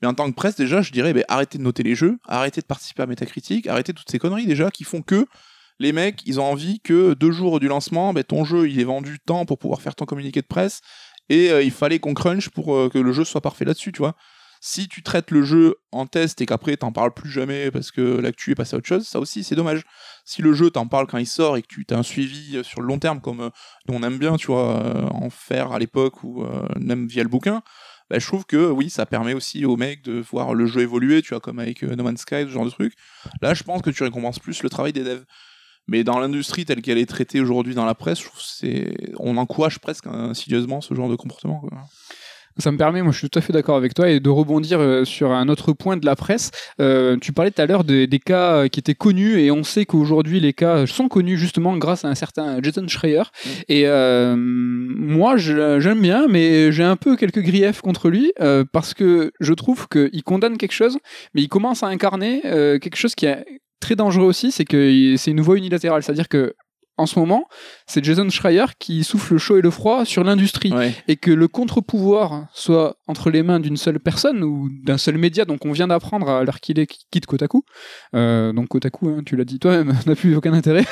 Mais en tant que presse, déjà, je dirais, ben, arrêtez de noter les jeux, arrêtez de participer à Metacritic, arrêtez toutes ces conneries déjà qui font que les mecs, ils ont envie que deux jours du lancement, ben, ton jeu, il est vendu tant pour pouvoir faire ton communiqué de presse, et euh, il fallait qu'on crunch pour euh, que le jeu soit parfait là-dessus, tu vois. Si tu traites le jeu en test et qu'après t'en parles plus jamais parce que l'actu est passé à autre chose, ça aussi c'est dommage. Si le jeu t'en parle quand il sort et que tu t'as un suivi euh, sur le long terme comme euh, on aime bien, tu vois, euh, en faire à l'époque ou même via le bouquin, bah, je trouve que oui, ça permet aussi aux mecs de voir le jeu évoluer, tu vois, comme avec No Man's Sky, ce genre de truc. Là, je pense que tu récompenses plus le travail des devs. Mais dans l'industrie telle qu'elle est traitée aujourd'hui dans la presse, c'est on encourage presque insidieusement ce genre de comportement. Ça me permet, moi je suis tout à fait d'accord avec toi, et de rebondir euh, sur un autre point de la presse. Euh, tu parlais tout à l'heure des, des cas euh, qui étaient connus, et on sait qu'aujourd'hui les cas sont connus justement grâce à un certain Jason Schreier. Mm. Et euh, moi j'aime bien, mais j'ai un peu quelques griefs contre lui, euh, parce que je trouve qu'il condamne quelque chose, mais il commence à incarner euh, quelque chose qui est très dangereux aussi, c'est que c'est une voie unilatérale. C'est-à-dire que en ce moment, c'est Jason Schreier qui souffle le chaud et le froid sur l'industrie Ouais. et que le contre-pouvoir soit entre les mains d'une seule personne ou d'un seul média, donc on vient d'apprendre à l'heure qu'il est quitte Kotaku. Euh, donc Kotaku, hein, tu l'as dit toi-même, <laughs> n'a plus aucun intérêt.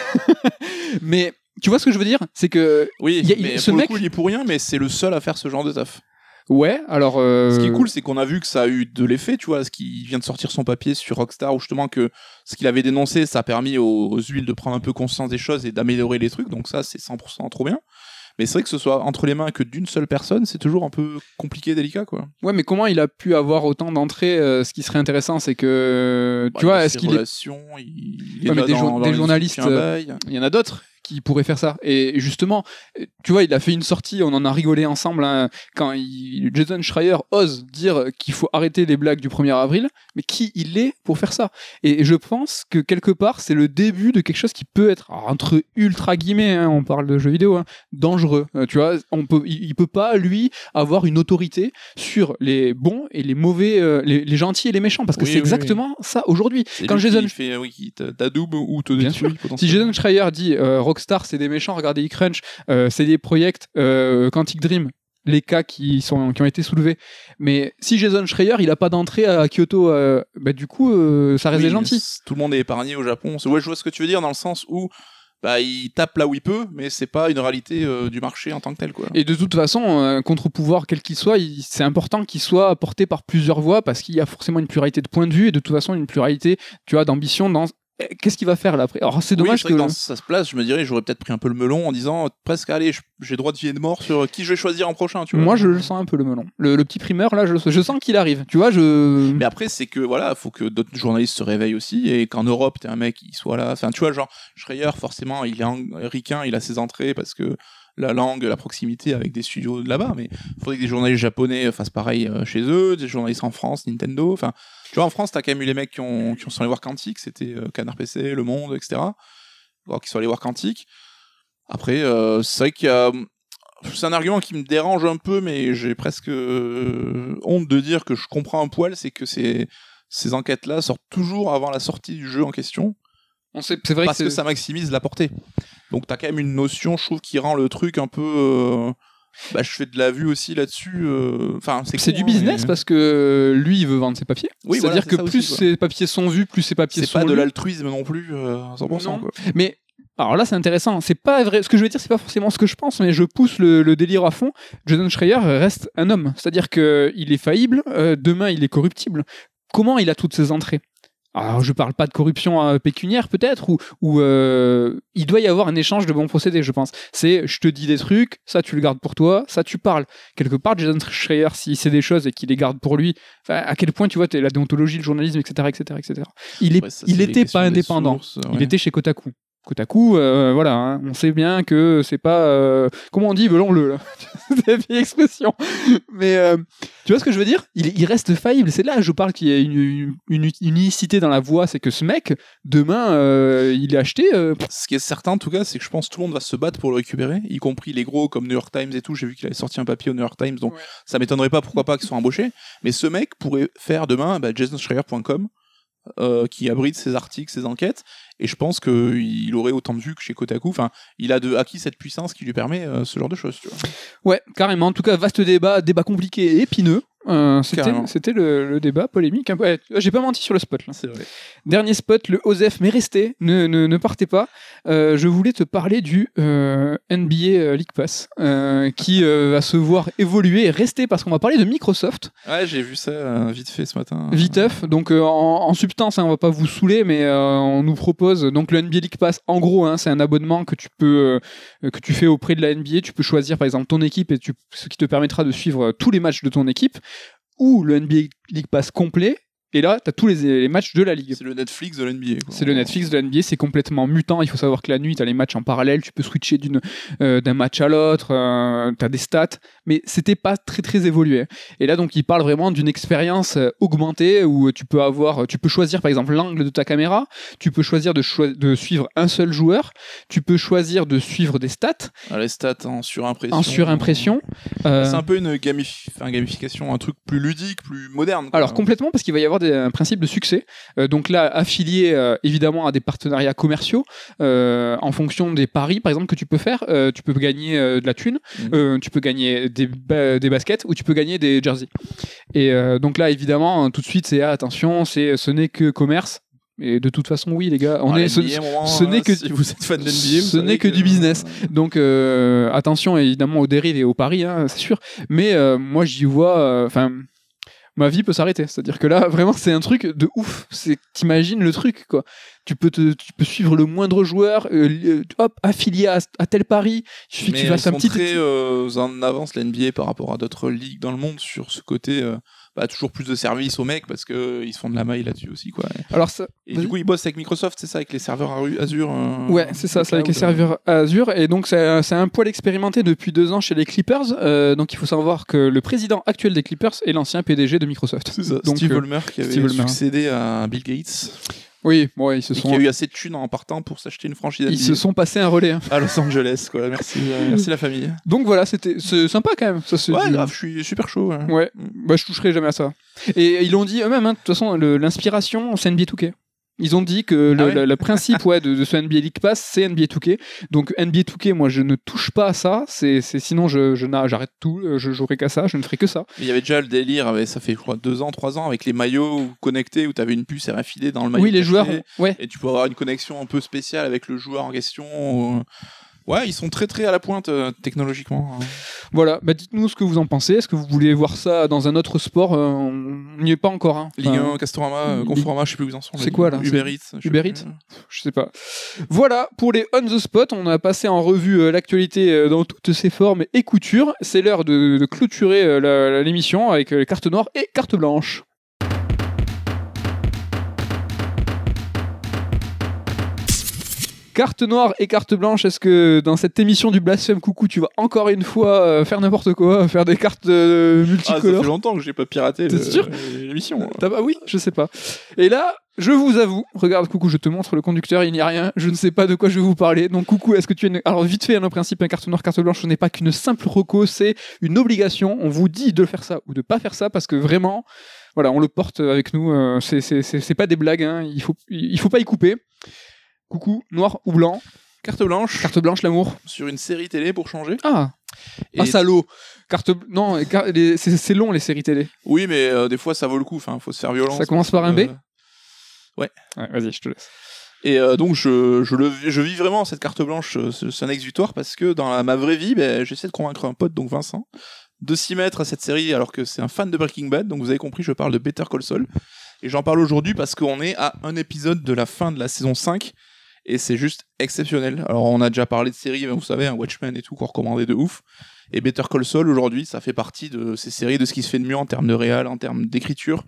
<laughs> mais tu vois ce que je veux dire? C'est que Oui, Il y a- mais ce pour mec- le coup, il est pour rien, mais c'est le seul à faire ce genre de taf. Ouais, alors euh, Ce qui est cool, c'est qu'on a vu que ça a eu de l'effet, tu vois, ce qui vient de sortir son papier sur Rockstar, où justement que ce qu'il avait dénoncé, ça a permis aux, aux huiles de prendre un peu conscience des choses et d'améliorer les trucs, donc ça, c'est 100% trop bien. Mais c'est vrai que ce soit entre les mains que d'une seule personne, c'est toujours un peu compliqué, délicat, quoi. Ouais, mais comment il a pu avoir autant d'entrées euh, Ce qui serait intéressant, c'est que Bah, tu vois, est-ce qu'il est il, il est Ouais, mais là des dans journalistes, il y en a d'autres qui pourraient faire ça. Et justement, euh, tu vois, il a fait une sortie, on en a rigolé ensemble, hein, quand il, Jason Schreier ose dire qu'il faut arrêter les blagues du 1er avril, mais qui il est pour faire ça? Et je pense que quelque part, c'est le début de quelque chose qui peut être, entre ultra guillemets, hein, on parle de jeux vidéo, hein, dangereux. Euh, tu vois, on peut, il, il peut pas, lui, avoir une autorité sur les bons et les mauvais, euh, les, les gentils et les méchants, parce que Oui, c'est oui, oui. exactement ça aujourd'hui. Quand Jason qui fait, oui, t'adoube ou te Bien détruit, Si. Jason Schreier dit euh, Rockstar c'est des méchants, regardez crunch euh, c'est des projets euh, Quantic Dream, les cas qui, sont, qui ont été soulevés. Mais si Jason Schreier il a pas d'entrée à Kyoto, euh, bah, du coup euh, ça reste Oui, des gentils. c- Tout le monde est épargné au Japon. Ouais, je vois ce que tu veux dire dans le sens où bah, il tape là où il peut, mais c'est pas une réalité euh, du marché en tant que tel. Quoi. Et de toute façon, un contre-pouvoir quel qu'il soit, il- c'est important qu'il soit porté par plusieurs voix parce qu'il y a forcément une pluralité de points de vue et de toute façon une pluralité, tu vois, d'ambition dans qu'est-ce qu'il va faire là après? Alors c'est Oui, dommage c'est que vrai dans sa place, je me dirais, j'aurais peut-être pris un peu le melon en disant presque, allez, j'ai droit de vie et de mort sur qui je vais choisir en prochain. Tu vois. moi je le sens un peu le melon. Le, le petit primeur là, je, le sens- je sens qu'il arrive. Tu vois, je Mais après, c'est que voilà, faut que d'autres journalistes se réveillent aussi et qu'en Europe, t'es un mec qui soit là. Enfin, tu vois, genre Schreier, forcément, il est américain, il a ses entrées parce que la langue, la proximité avec des studios de là-bas. Mais il faudrait que des journalistes japonais fassent pareil euh, chez eux, des journalistes en France, Nintendo. Enfin, tu vois, en France, t'as quand même eu les mecs qui ont qui sont allés voir Quantique, c'était euh, Canard PC, Le Monde, etc. Alors qui sont allés voir Quantique. Après, euh, c'est vrai qu'il y a c'est un argument qui me dérange un peu, mais j'ai presque honte de dire que je comprends un poil, c'est que ces enquêtes-là sortent toujours avant la sortie du jeu en question, on sait c'est vrai parce que, que c'est- ça maximise la portée. Donc t'as quand même une notion, je trouve, qui rend le truc un peu... euh, Bah, je fais de la vue aussi là-dessus. euh, Enfin, c'est C'est du business mais- parce que lui, il veut vendre ses papiers. Oui, voilà, C'est-à-dire c'est que aussi, plus quoi. ses papiers sont vus, plus ses papiers C'est sont pas de l'altruisme non plus euh, à 100%. Non. Quoi. Mais alors là, c'est intéressant. C'est pas vrai. Ce que je veux dire, c'est pas forcément ce que je pense, mais je pousse le, le délire à fond. Jason Schreier reste un homme. C'est-à-dire que il est faillible. euh, demain, il est corruptible. Comment il a toutes ses entrées? Alors, je parle pas de corruption euh, pécuniaire peut-être, ou, ou euh, il doit y avoir un échange de bons procédés, je pense. C'est, je te dis des trucs, ça tu le gardes pour toi, ça tu parles. Quelque part, Jason Schreier, s'il sait des choses et qu'il les garde pour lui, à quel point tu vois, t'es la déontologie, le journalisme, etc., etc., etc. Il est, ça, il était pas indépendant. sources, Il était chez Kotaku. Kotaku, euh, voilà, hein, on sait bien que c'est pas. euh, comment on dit, melon-le, là <laughs> C'est la vieille expression. Mais euh, tu vois ce que je veux dire? Il, il reste faillible. C'est là que je parle qu'il y a une, une, une unicité dans la voix. C'est que ce mec, demain, euh, il est acheté. euh, Ce qui est certain, en tout cas, c'est que je pense que tout le monde va se battre pour le récupérer, y compris les gros comme New York Times et tout. J'ai vu qu'il avait sorti un papier au New York Times, donc Ouais. ça m'étonnerait pas, pourquoi pas, qu'ils soient embauchés. Mais ce mec pourrait faire demain bah, jasonschreier.com, euh, qui abrite ses articles, ses enquêtes, et je pense qu'il aurait autant de vues que chez Kotaku. Enfin, il a de, acquis cette puissance qui lui permet euh, ce genre de choses. Tu vois. Ouais, carrément. En tout cas, vaste débat, débat compliqué et épineux. Euh, c'était, le, le débat polémique. un peu. Ouais, j'ai pas menti sur le spot là. Vrai. Dernier spot, le OSEF, mais restez, ne, ne, ne partez pas. Euh, je voulais te parler du euh, NBA euh, League Pass, qui va se voir évoluer et rester parce qu'on va parler de Microsoft, Ouais, j'ai vu ça vite fait ce matin. viteuf. Donc en, en substance, hein, on va pas vous saouler, mais on nous propose donc le NBA League Pass. En gros, hein, c'est un abonnement que tu peux que tu fais auprès de la NBA. Tu peux choisir par exemple ton équipe et tu, ce qui te permettra de suivre tous les matchs de ton équipe, ou le NBA League Pass complet. Et là, tu as tous les, les matchs de la ligue. C'est le Netflix de l'NBA. C'est le Netflix de la NBA, c'est complètement mutant. Il faut savoir que la nuit, tu as les matchs en parallèle, tu peux switcher euh, d'un match à l'autre, tu as des stats, mais c'était pas très très évolué. Et là, donc, il parle vraiment d'une expérience euh, augmentée où tu peux avoir, tu peux choisir par exemple l'angle de ta caméra, tu peux choisir de, suivre un seul joueur, tu peux choisir de suivre des stats Ah, les stats en surimpression. en surimpression. Euh, C'est un peu une gamif- gamification, un truc plus ludique, plus moderne. quoi. Alors complètement parce qu'il va y avoir des, un principe de succès. Euh, donc là, affilié euh, évidemment à des partenariats commerciaux euh, en fonction des paris, par exemple que tu peux faire, tu peux gagner de la thune, Mhm. tu peux gagner des, ba- des baskets ou tu peux gagner des jerseys. Et donc là, évidemment, tout de suite, c'est ah, attention, c'est ce n'est que commerce. Et de toute façon, oui, les gars, on Ah, est. ce- n'est que- Si vous êtes fan de ce n'est que du business. donc euh, attention évidemment aux dérives et aux paris, hein, c'est sûr. Mais euh, moi j'y vois, euh, enfin, ma vie peut s'arrêter. C'est-à-dire que là vraiment c'est un truc de ouf. C'est t'imagines le truc quoi. Tu peux te, tu peux suivre le moindre joueur, euh, euh, hop affilié à, à tel pari. Il suffit que tu fasses un petit. très euh, en avance l'NBA par rapport à d'autres ligues dans le monde sur ce côté. euh, bah, toujours plus de services aux mecs parce que ils se font de la maille là-dessus aussi quoi. Alors ça, Et du coup ils bossent avec Microsoft, c'est ça, avec les serveurs Azure. euh, Ouais, c'est ça, c'est avec les serveurs Azure. Et donc, c'est un poil expérimenté depuis deux ans chez les Clippers. Euh, donc, il faut savoir que le président actuel des Clippers est l'ancien PDG de Microsoft. C'est ça, Donc, Steve euh, Ballmer qui avait Steve succédé à Bill Gates Oui, bon, ouais, ils se sont, qui a eu assez de thunes en partant pour s'acheter une franchise ils se sont passés un relais. hein. à Los Angeles quoi. Merci, euh, <laughs> merci la famille. Donc voilà, c'était sympa quand même. Ça, Ouais, grave, je suis super chaud. ouais. Ouais, bah, je toucherai jamais à ça. Et ils l'ont dit eux-mêmes, hein, de toute façon, l'inspiration, c'est NBA 2K. Ils ont dit que le, Ah ouais le- le principe ouais, de, de ce NBA League Pass, c'est NBA 2K. Donc NBA 2K, moi, je ne touche pas à ça. C'est c'est- sinon, je, j'arrête tout. euh, Je jouerai qu'à ça. Je ne ferai que ça. Mais il y avait déjà le délire, avec- ça fait je crois deux ans, trois ans, avec les maillots connectés où tu avais une puce RFID dans le maillot. oui, les joueurs. Ouais. Et tu peux avoir une connexion un peu spéciale avec le joueur en question. euh. Ouais, ils sont très très à la pointe euh, technologiquement. hein. Voilà. Bah, dites-nous ce que vous en pensez. Est-ce que vous voulez voir ça dans un autre sport Euh, On n'y est pas encore. Hein. Ligue Enfin, 1, Castorama, euh, Conforama, je sais plus où ils en sont. C'est quoi, là Uber Eats. je sais Uber plus. Eats je sais pas. Voilà, pour les on the spot, on a passé en revue euh, l'actualité euh, dans toutes ses formes et coutures. C'est l'heure de, de clôturer euh, la- la- l'émission avec euh, carte noire et carte blanche. Carte noire et carte blanche, est-ce que dans cette émission du Blasphème Coucou, tu vas encore une fois euh, faire n'importe quoi, <laughs> faire des cartes euh, Ah, ça multicolores fait longtemps que j'ai pas piraté l'émission. Pas oui, je sais pas. Et là, je vous avoue, regarde coucou, je te montre le conducteur, il n'y a rien, je ne sais pas de quoi je vais vous parler. Donc coucou, est-ce que tu es une... alors vite fait, un principe un carte noire, carte blanche, ce n'est pas qu'une simple reco, c'est une obligation. On vous dit de faire ça ou de pas faire ça parce que vraiment, voilà, on le porte avec nous. euh, c'est pas des blagues, hein, il faut il faut pas y couper. Coucou, noir ou blanc. Carte blanche Carte blanche, l'amour. sur une série télé pour changer. Ah, Et- ah salaud. Carte non, car- les- c'est long les séries télé. Oui, mais euh, des fois ça vaut le coup. Enfin, faut se faire violence. Ça commence par un B Euh, Ouais, vas-y, je te laisse. Et euh, donc je, je, le, je vis vraiment cette carte blanche, ce, ce exutoire, parce que dans la- ma vraie vie, ben, j'essaie de convaincre un pote, donc Vincent, de s'y mettre à cette série alors que c'est un fan de Breaking Bad. Donc vous avez compris, je parle de Better Call Saul. Et j'en parle aujourd'hui parce qu'on est à un épisode de la fin de la saison 5. Et c'est juste exceptionnel. Alors on a déjà parlé de séries, vous savez, un Watchmen et tout, qu'on recommandait de ouf. Et Better Call Saul, aujourd'hui, ça fait partie de ces séries, de ce qui se fait de mieux en termes de réal, en termes d'écriture.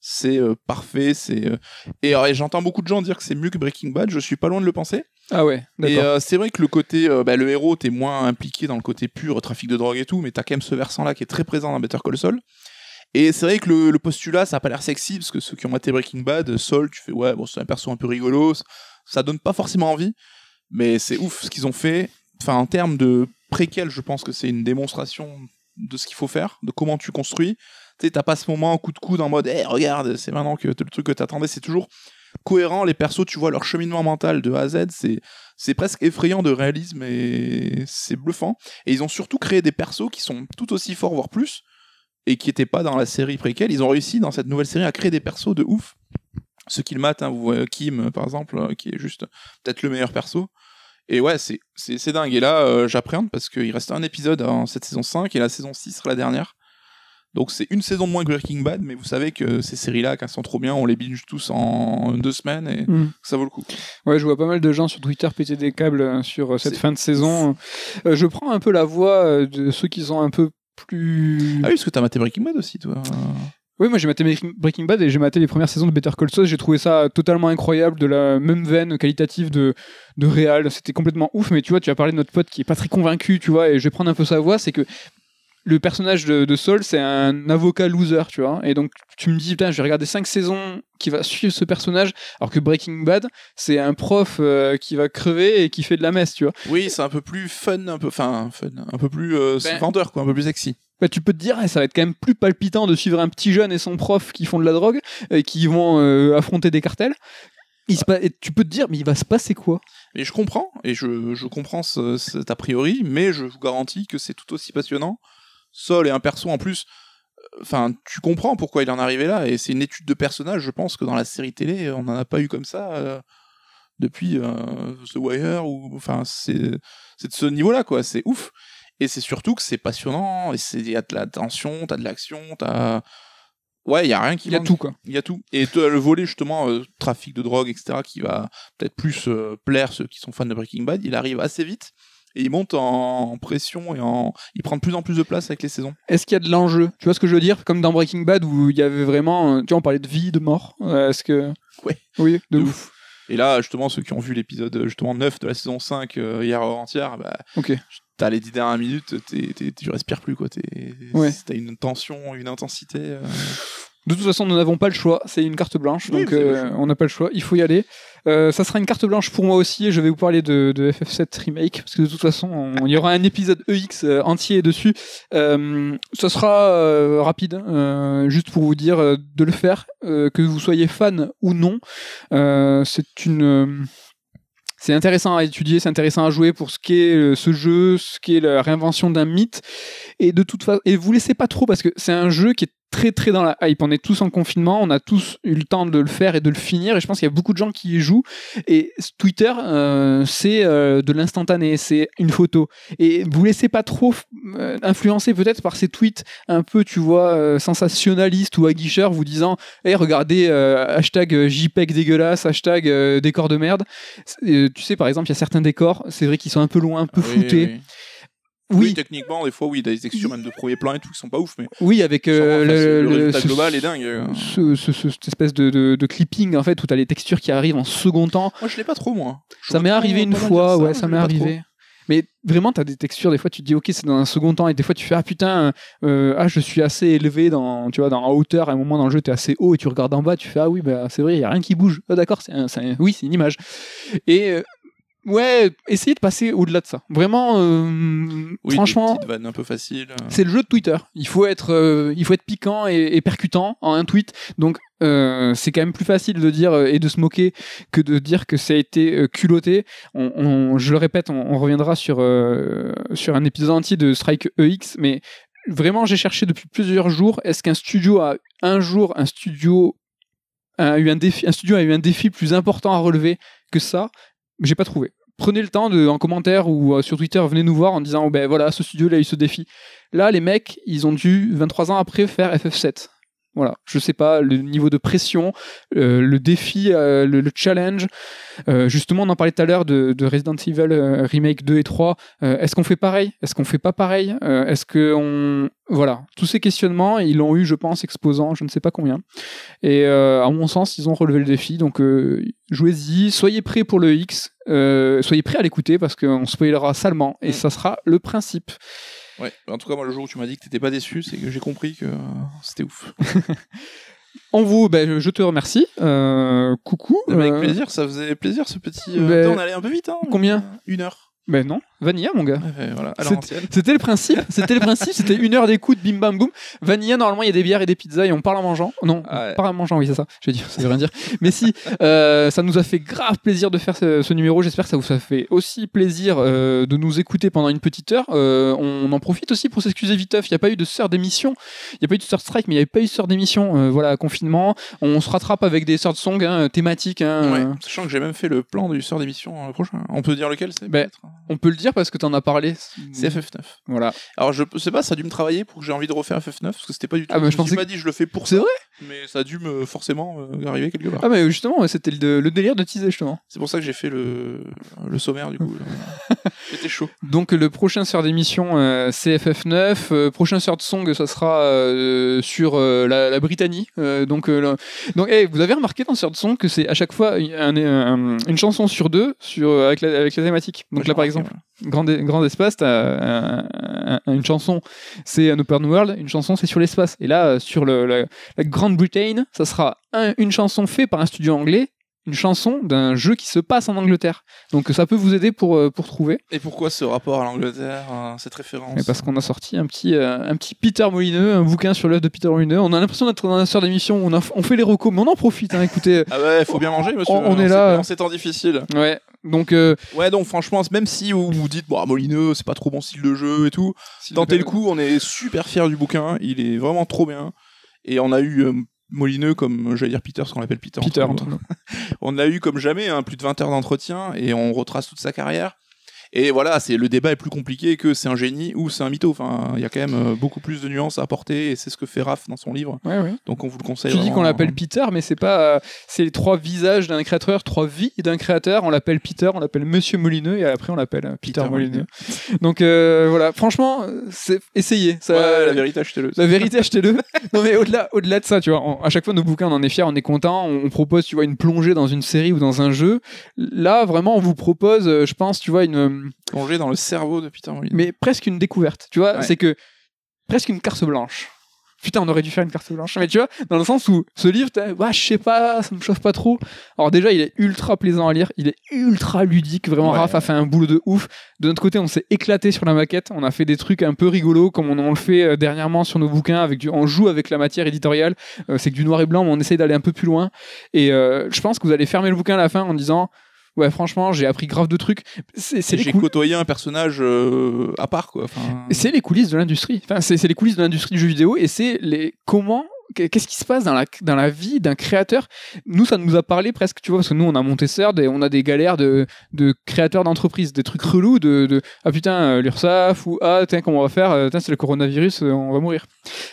C'est euh, parfait, c'est... euh, Et, j'entends beaucoup de gens dire que c'est mieux que Breaking Bad, je suis pas loin de le penser. Ah ouais, Et euh, c'est vrai que le côté, bah, le héros, t'es moins impliqué dans le côté pur, trafic de drogue et tout, mais t'as quand même ce versant-là qui est très présent dans Better Call Saul. Et c'est vrai que le, le postulat, ça a pas l'air sexy, parce que ceux qui ont maté Breaking Bad, Saul, tu fais, ouais, bon, c'est un perso un peu rigolo, ça- donne pas forcément envie, mais c'est ouf ce qu'ils ont fait. En termes de préquel, je pense que c'est une démonstration de ce qu'il faut faire, de comment tu construis. Tu sais, t'as pas ce moment coup de coude en mode, hé, regarde, c'est maintenant que le truc que t'attendais, c'est toujours cohérent. Les persos, tu vois leur cheminement mental de A à Z, c'est c'est presque effrayant de réalisme et c'est bluffant. Et ils ont surtout créé des persos qui sont tout aussi forts, voire plus, et qui n'étaient pas dans la série préquelle. Ils ont réussi dans cette nouvelle série à créer des persos de ouf. Ceux qui le matent, hein, vous voyez Kim par exemple, euh, qui est juste peut-être le meilleur perso. Et ouais, c'est c'est c'est dingue. Et là, euh, j'appréhende parce qu'il reste un épisode en cette saison 5 et la saison 6 sera la dernière. Donc c'est une saison de moins que Breaking Bad, mais vous savez que ces séries-là, quand elles sont trop bien, on les binge tous en deux semaines et Hmm. ça vaut le coup. Ouais, je vois pas mal de gens sur Twitter péter des câbles euh, sur euh, cette fin de saison. Euh, je prends un peu la voix de ceux qui sont un peu plus. Ah oui, parce que t'as maté Breaking Bad aussi, toi. Oui, moi j'ai maté Breaking- Bad et j'ai maté les premières saisons de Better Call Saul. J'ai trouvé ça totalement incroyable, de la même veine qualitative de, de réal. C'était complètement ouf. Mais tu vois, tu as parlé de notre pote qui est pas très convaincu, tu vois, et je vais prendre un peu sa voix. C'est que le personnage de, de Saul, c'est un avocat loser, tu vois. Et donc tu me dis, putain, je vais regarder cinq saisons qui va suivre ce personnage, alors que Breaking Bad, c'est un prof euh, qui va crever et qui fait de la messe, tu vois. Oui, c'est un peu plus fun, un peu, enfin, fun, un peu plus euh, Ben- vendeur, quoi, un peu plus sexy. Bah, tu peux te dire, eh, ça va être quand même plus palpitant de suivre un petit jeune et son prof qui font de la drogue et qui vont euh, affronter des cartels. Il se pa- et tu peux te dire, mais il va se passer quoi? Et je comprends, et je, je comprends ce- cet a priori, mais je vous garantis que c'est tout aussi passionnant. Sol est un perso en plus. euh, Enfin, tu comprends pourquoi il en est arrivé là, et c'est une étude de personnage. Je pense que dans la série télé, on n'en a pas eu comme ça euh, depuis euh, The Wire, ou enfin, c'est de ce niveau-là, quoi. C'est ouf. Et c'est surtout que c'est passionnant, et c'est- il y a de la tension, t'as de l'action, t'as. Ouais, il y a rien qui Il y a tout, quoi. Il y a tout. Et le volet, justement, euh, trafic de drogue, etc., qui va peut-être plus euh, plaire ceux qui sont fans de Breaking Bad. Il arrive assez vite et il monte en, pression et en. Il prend de plus en plus de place avec les saisons. Est-ce qu'il y a de l'enjeu? Tu vois ce que je veux dire? Comme dans Breaking Bad où il y avait vraiment. euh, Tu vois, on parlait de vie, de mort. Euh, Est-ce que. Ouais. Oui, de, De ouf. Et là, justement, ceux qui ont vu l'épisode justement 9 de la saison 5 euh, hier entière, bah, Ok. t'as les 10 dernières minutes, t'es- t'es- tu respires plus, quoi. T'es- Ouais. T'as une tension, une intensité. euh. <laughs> De toute façon, nous n'avons pas le choix. C'est une carte blanche, Oui, donc euh, on n'a pas le choix. Il faut y aller. Euh, ça sera une carte blanche pour moi aussi. et Je vais vous parler de, de FF7 Remake parce que de toute façon, on- il y aura un épisode EX euh, entier dessus. Euh, ça sera rapide, juste pour vous dire de le faire, que vous soyez fan ou non. C'est une c'est intéressant à étudier, c'est intéressant à jouer pour ce qu'est ce jeu, ce qu'est la réinvention d'un mythe. Et de toute façon, et vous laissez pas trop parce que c'est un jeu qui est très très dans la hype. On est tous en confinement, on a tous eu le temps de le faire et de le finir. Et je pense qu'il y a beaucoup de gens qui y jouent. Et Twitter, euh, c'est euh, de l'instantané, c'est une photo. Et vous laissez pas trop euh, influencer peut-être par ces tweets un peu, tu vois, sensationnalistes ou aguicheurs, vous disant, hey, regardez, euh, hashtag JPEG dégueulasse, hashtag décor de merde. Tu sais, par exemple, il y a certains décors, c'est vrai qu'ils sont un peu loin, un peu Oui, floutés. oui. Oui, Oui, techniquement, des fois, oui, des textures même de premier plan et tout qui sont pas ouf, mais oui, avec euh, Enfin, le, le, résultat ce- global est dingue. euh. ce- ce- ce- cette espèce de, de- de clipping en fait où t'as les textures qui arrivent en second temps. Moi, je l'ai pas trop, moi. Je Ça m'est arrivé une fois, dire ouais, ça m'est trop. arrivé. Mais vraiment, t'as des textures, des fois tu te dis ok, c'est dans un second temps, et des fois tu fais ah putain, euh, ah je suis assez élevé dans, tu vois, dans en hauteur, à un moment dans le jeu t'es assez haut et tu regardes en bas, tu fais ah oui, bah c'est vrai, il y a rien qui bouge. Ah d'accord, c'est oui, c'est une image. Et euh, ouais, essayez de passer au-delà de ça. Vraiment, euh, Oui, franchement, un peu faciles. euh. c'est le jeu de Twitter. Il faut être, euh, il faut être piquant et, et percutant en un tweet. Donc, euh, c'est quand même plus facile de dire et de se moquer que de dire que ça a été culotté. On, on- je le répète, on, on reviendra sur sur un épisode entier de Strike EX, mais vraiment, j'ai cherché depuis plusieurs jours. Est-ce qu'un studio a un jour un studio a eu un défi, un studio a eu un défi plus important à relever que ça? J'ai pas trouvé. Prenez le temps de, en commentaire ou euh, sur Twitter, venez nous voir en disant, oh, ben voilà, ce studio il a eu ce. Là, les mecs, ils ont dû 23 ans après faire FF7. Voilà, je sais pas, le niveau de pression, euh, le défi, euh, le, le challenge. Euh, justement, on en parlait tout à l'heure de, de Resident Evil Remake 2 et 3. Euh, Est-ce qu'on fait pareil? Est-ce qu'on fait pas pareil? Est-ce que on... Voilà, tous ces questionnements, ils l'ont eu, je pense, exposant je ne sais pas combien. Et à mon sens, ils ont relevé le défi. Donc, jouez-y, soyez prêts pour le X, soyez prêts à l'écouter parce qu'on spoilera salement et Mm. ça sera le principe. Ouais. En tout cas, moi, le jour où tu m'as dit que t'étais pas déçu, c'est que j'ai compris que euh, c'était ouf. <laughs> On vous, ben, je- te remercie. Euh, coucou. Avec Euh, plaisir, ça faisait plaisir ce petit. ben, On allait un peu vite, hein. combien? Une heure. Ben non, Vanilla, mon gars. Ouais, voilà. C'était le principe, c'était le principe, c'était une heure d'écoute, bim bam boum. Vanilla, normalement, il y a des bières et des pizzas et on parle en mangeant. Non, Ah ouais. on parle en mangeant, oui, c'est ça. Je vais dire, <laughs> ça veut rien dire. Mais si, euh, ça nous a fait grave plaisir de faire ce, ce numéro. J'espère que ça vous a fait aussi plaisir euh, de nous écouter pendant une petite heure. Euh, on en profite aussi pour s'excuser viteuf. Il n'y a pas eu de sœur d'émission, il n'y a pas eu de sœur strike, mais il n'y avait pas eu de sœur d'émission. Voilà, confinement. On se rattrape avec des sœurs de song hein, thématiques. hein, Ouais, Sachant que j'ai même fait le plan du sort d'émission prochain. On peut dire lequel c'est Ben, peut-être on peut le dire parce que tu en as parlé. C'est FF9. Voilà. Alors je sais pas, ça a dû me travailler pour que j'ai envie de refaire FF9 parce que c'était pas du tout. Ah, bah, je me suis pensais pas dit je le fais pour C'est ça, vrai mais ça a dû me forcément euh, arriver quelque part. Ah, mais justement, c'était le, le délire de teaser, justement. C'est pour ça que j'ai fait le, le sommaire du coup. <laughs> C'était chaud. Donc le prochain sort d'émission euh, c'est FF9, euh, prochain sort de song ça sera euh, sur euh, la, la Britannie. Euh, donc euh, donc hey, vous avez remarqué dans sort de song que c'est à chaque fois un- un- une chanson sur deux sur avec la, avec la thématique. Donc là par exemple grand, grand espace t'as un- une chanson c'est un open world, une chanson c'est sur l'espace. Et là euh, sur le, la, la Grande-Bretagne ça sera un- une chanson faite par un studio anglais. Une chanson d'un jeu qui se passe en Angleterre. Donc ça peut vous aider pour, euh, pour trouver. Et pourquoi ce rapport à l'Angleterre, euh, cette référence Mais parce qu'on a sorti un petit, euh, un petit Peter Molineux, un bouquin sur l'œuvre de Peter Molineux. On a l'impression d'être dans un sort d'émission, on, a- on fait les recos, mais on en profite, hein, écoutez. Ah faut bien manger, monsieur. On- on en est là. En ces temps difficiles. Ouais, donc... Ouais, donc franchement, même si vous vous dites, bon, Molineux, c'est pas trop bon style de jeu et tout, tentez le coup, on est super fiers du bouquin, il est vraiment trop bien. Et on a eu Molineux comme, j'allais dire Peter, parce qu'on l'appelle Peter. Peter, entre nous. <laughs> On l'a eu comme jamais, hein, plus de 20 heures d'entretien, et on retrace toute sa carrière. Et voilà, c'est le débat est plus compliqué que c'est un génie ou c'est un mytho. Enfin, il y a quand même euh, beaucoup plus de nuances à apporter, et c'est ce que fait Raph dans son livre. Ouais, ouais. Donc on vous le conseille. Tu dis qu'on l'appelle Peter, mais c'est pas... euh, c'est les trois visages d'un créateur, trois vies d'un créateur. On l'appelle Peter, on l'appelle Monsieur Molineux, et après on l'appelle euh, Peter, Peter Molineux. Donc euh, voilà, franchement, essayez. Ça, Ouais, la vérité, achetez-le. La vérité, achetez-le. non, mais au-delà, au-delà de ça, tu vois, on- à chaque fois, nos bouquins, on en est fiers, on est content, on, on propose, tu vois, une plongée dans une série ou dans un jeu. Là, vraiment, on vous propose, je pense, tu vois, une, Plongé dans le cerveau de Peter Molineux. mais presque une découverte. Tu vois, Ouais. c'est que presque une carte blanche. Putain, on aurait dû faire une carte blanche. Mais tu vois, dans le sens où ce livre, ouais, je sais pas, ça me chauffe pas trop. Alors déjà, il est ultra plaisant à lire, il est ultra ludique. Vraiment, Ouais. Raph a fait un boulot de ouf. De notre côté, on s'est éclaté sur la maquette. On a fait des trucs un peu rigolos, comme on, on le fait euh, dernièrement sur nos bouquins. Avec du, on joue avec la matière éditoriale. Euh, c'est que du noir et blanc, mais on essaye d'aller un peu plus loin. Et euh, je pense que vous allez fermer le bouquin à la fin en disant. Ouais, franchement, j'ai appris grave de trucs. C'est c'est J'ai côtoyé un personnage euh, à part, quoi. Enfin, c'est les coulisses de l'industrie. Enfin, c'est c'est les coulisses de l'industrie du jeu vidéo et c'est les comment qu'est-ce qui se passe dans la dans la vie d'un créateur. Nous, ça nous a parlé presque, tu vois, parce que nous, on a monté CERD et on a des galères de de créateurs d'entreprises, des trucs relous de, de ah putain euh, l'URSSAF ou ah tiens comment on va faire, Euh, tiens c'est le coronavirus, on va mourir.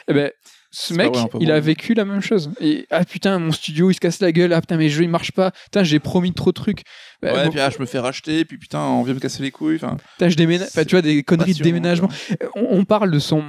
Eh ben ce mec, il a vécu la même chose. Et ah putain, mon studio il se casse la gueule. Ah putain, mes jeux ils marchent pas. Putain, j'ai promis trop de trucs. Bah, ouais, bon, puis ah, je me fais racheter, puis putain, on vient me casser les couilles. Putain, je déménage. Enfin, tu vois, des conneries de passionnant, déménagement. Euh, On, on parle de son.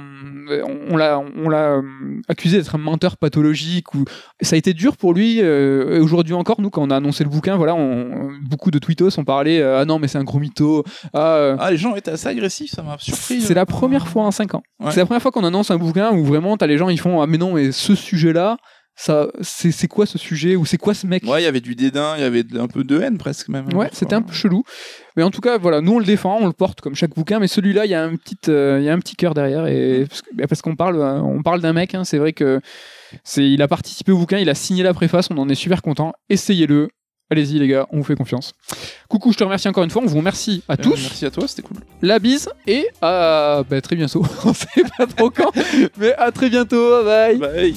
On, l'a, on l'a euh, accusé d'être un menteur pathologique. Ou ça a été dur pour lui. euh, aujourd'hui encore, nous, quand on a annoncé le bouquin, voilà, on, beaucoup de tweetos ont parlé. euh, ah non, mais c'est un gros mytho. Ah, Ah, les gens étaient assez agressifs, ça m'a surpris. c'est la première fois en 5 ans. Ouais. C'est la première fois qu'on annonce un bouquin où vraiment t'as les gens ils font ah mais non mais ce sujet-là ça, c'est quoi ce sujet ou c'est quoi ce mec? Ouais, il y avait du dédain, il y avait un peu de haine presque même. Ouais, c'était un peu chelou. Mais en tout cas, voilà, nous on le défend, on le porte comme chaque bouquin, mais celui-là, il y a un petit, euh, il y a un petit cœur derrière, et parce, que- bah, parce qu'on parle, euh, on parle d'un mec. hein, c'est vrai que c'est, il a participé au bouquin, il a signé la préface, on en est super content. Essayez-le. Allez-y les gars, on vous fait confiance. Coucou, je te remercie encore une fois. On vous remercie à Euh, tous. Merci à toi, c'était cool. La bise et à bah, très bientôt. <laughs> on sait pas trop quand, <laughs> mais à très bientôt. Bye. Bye.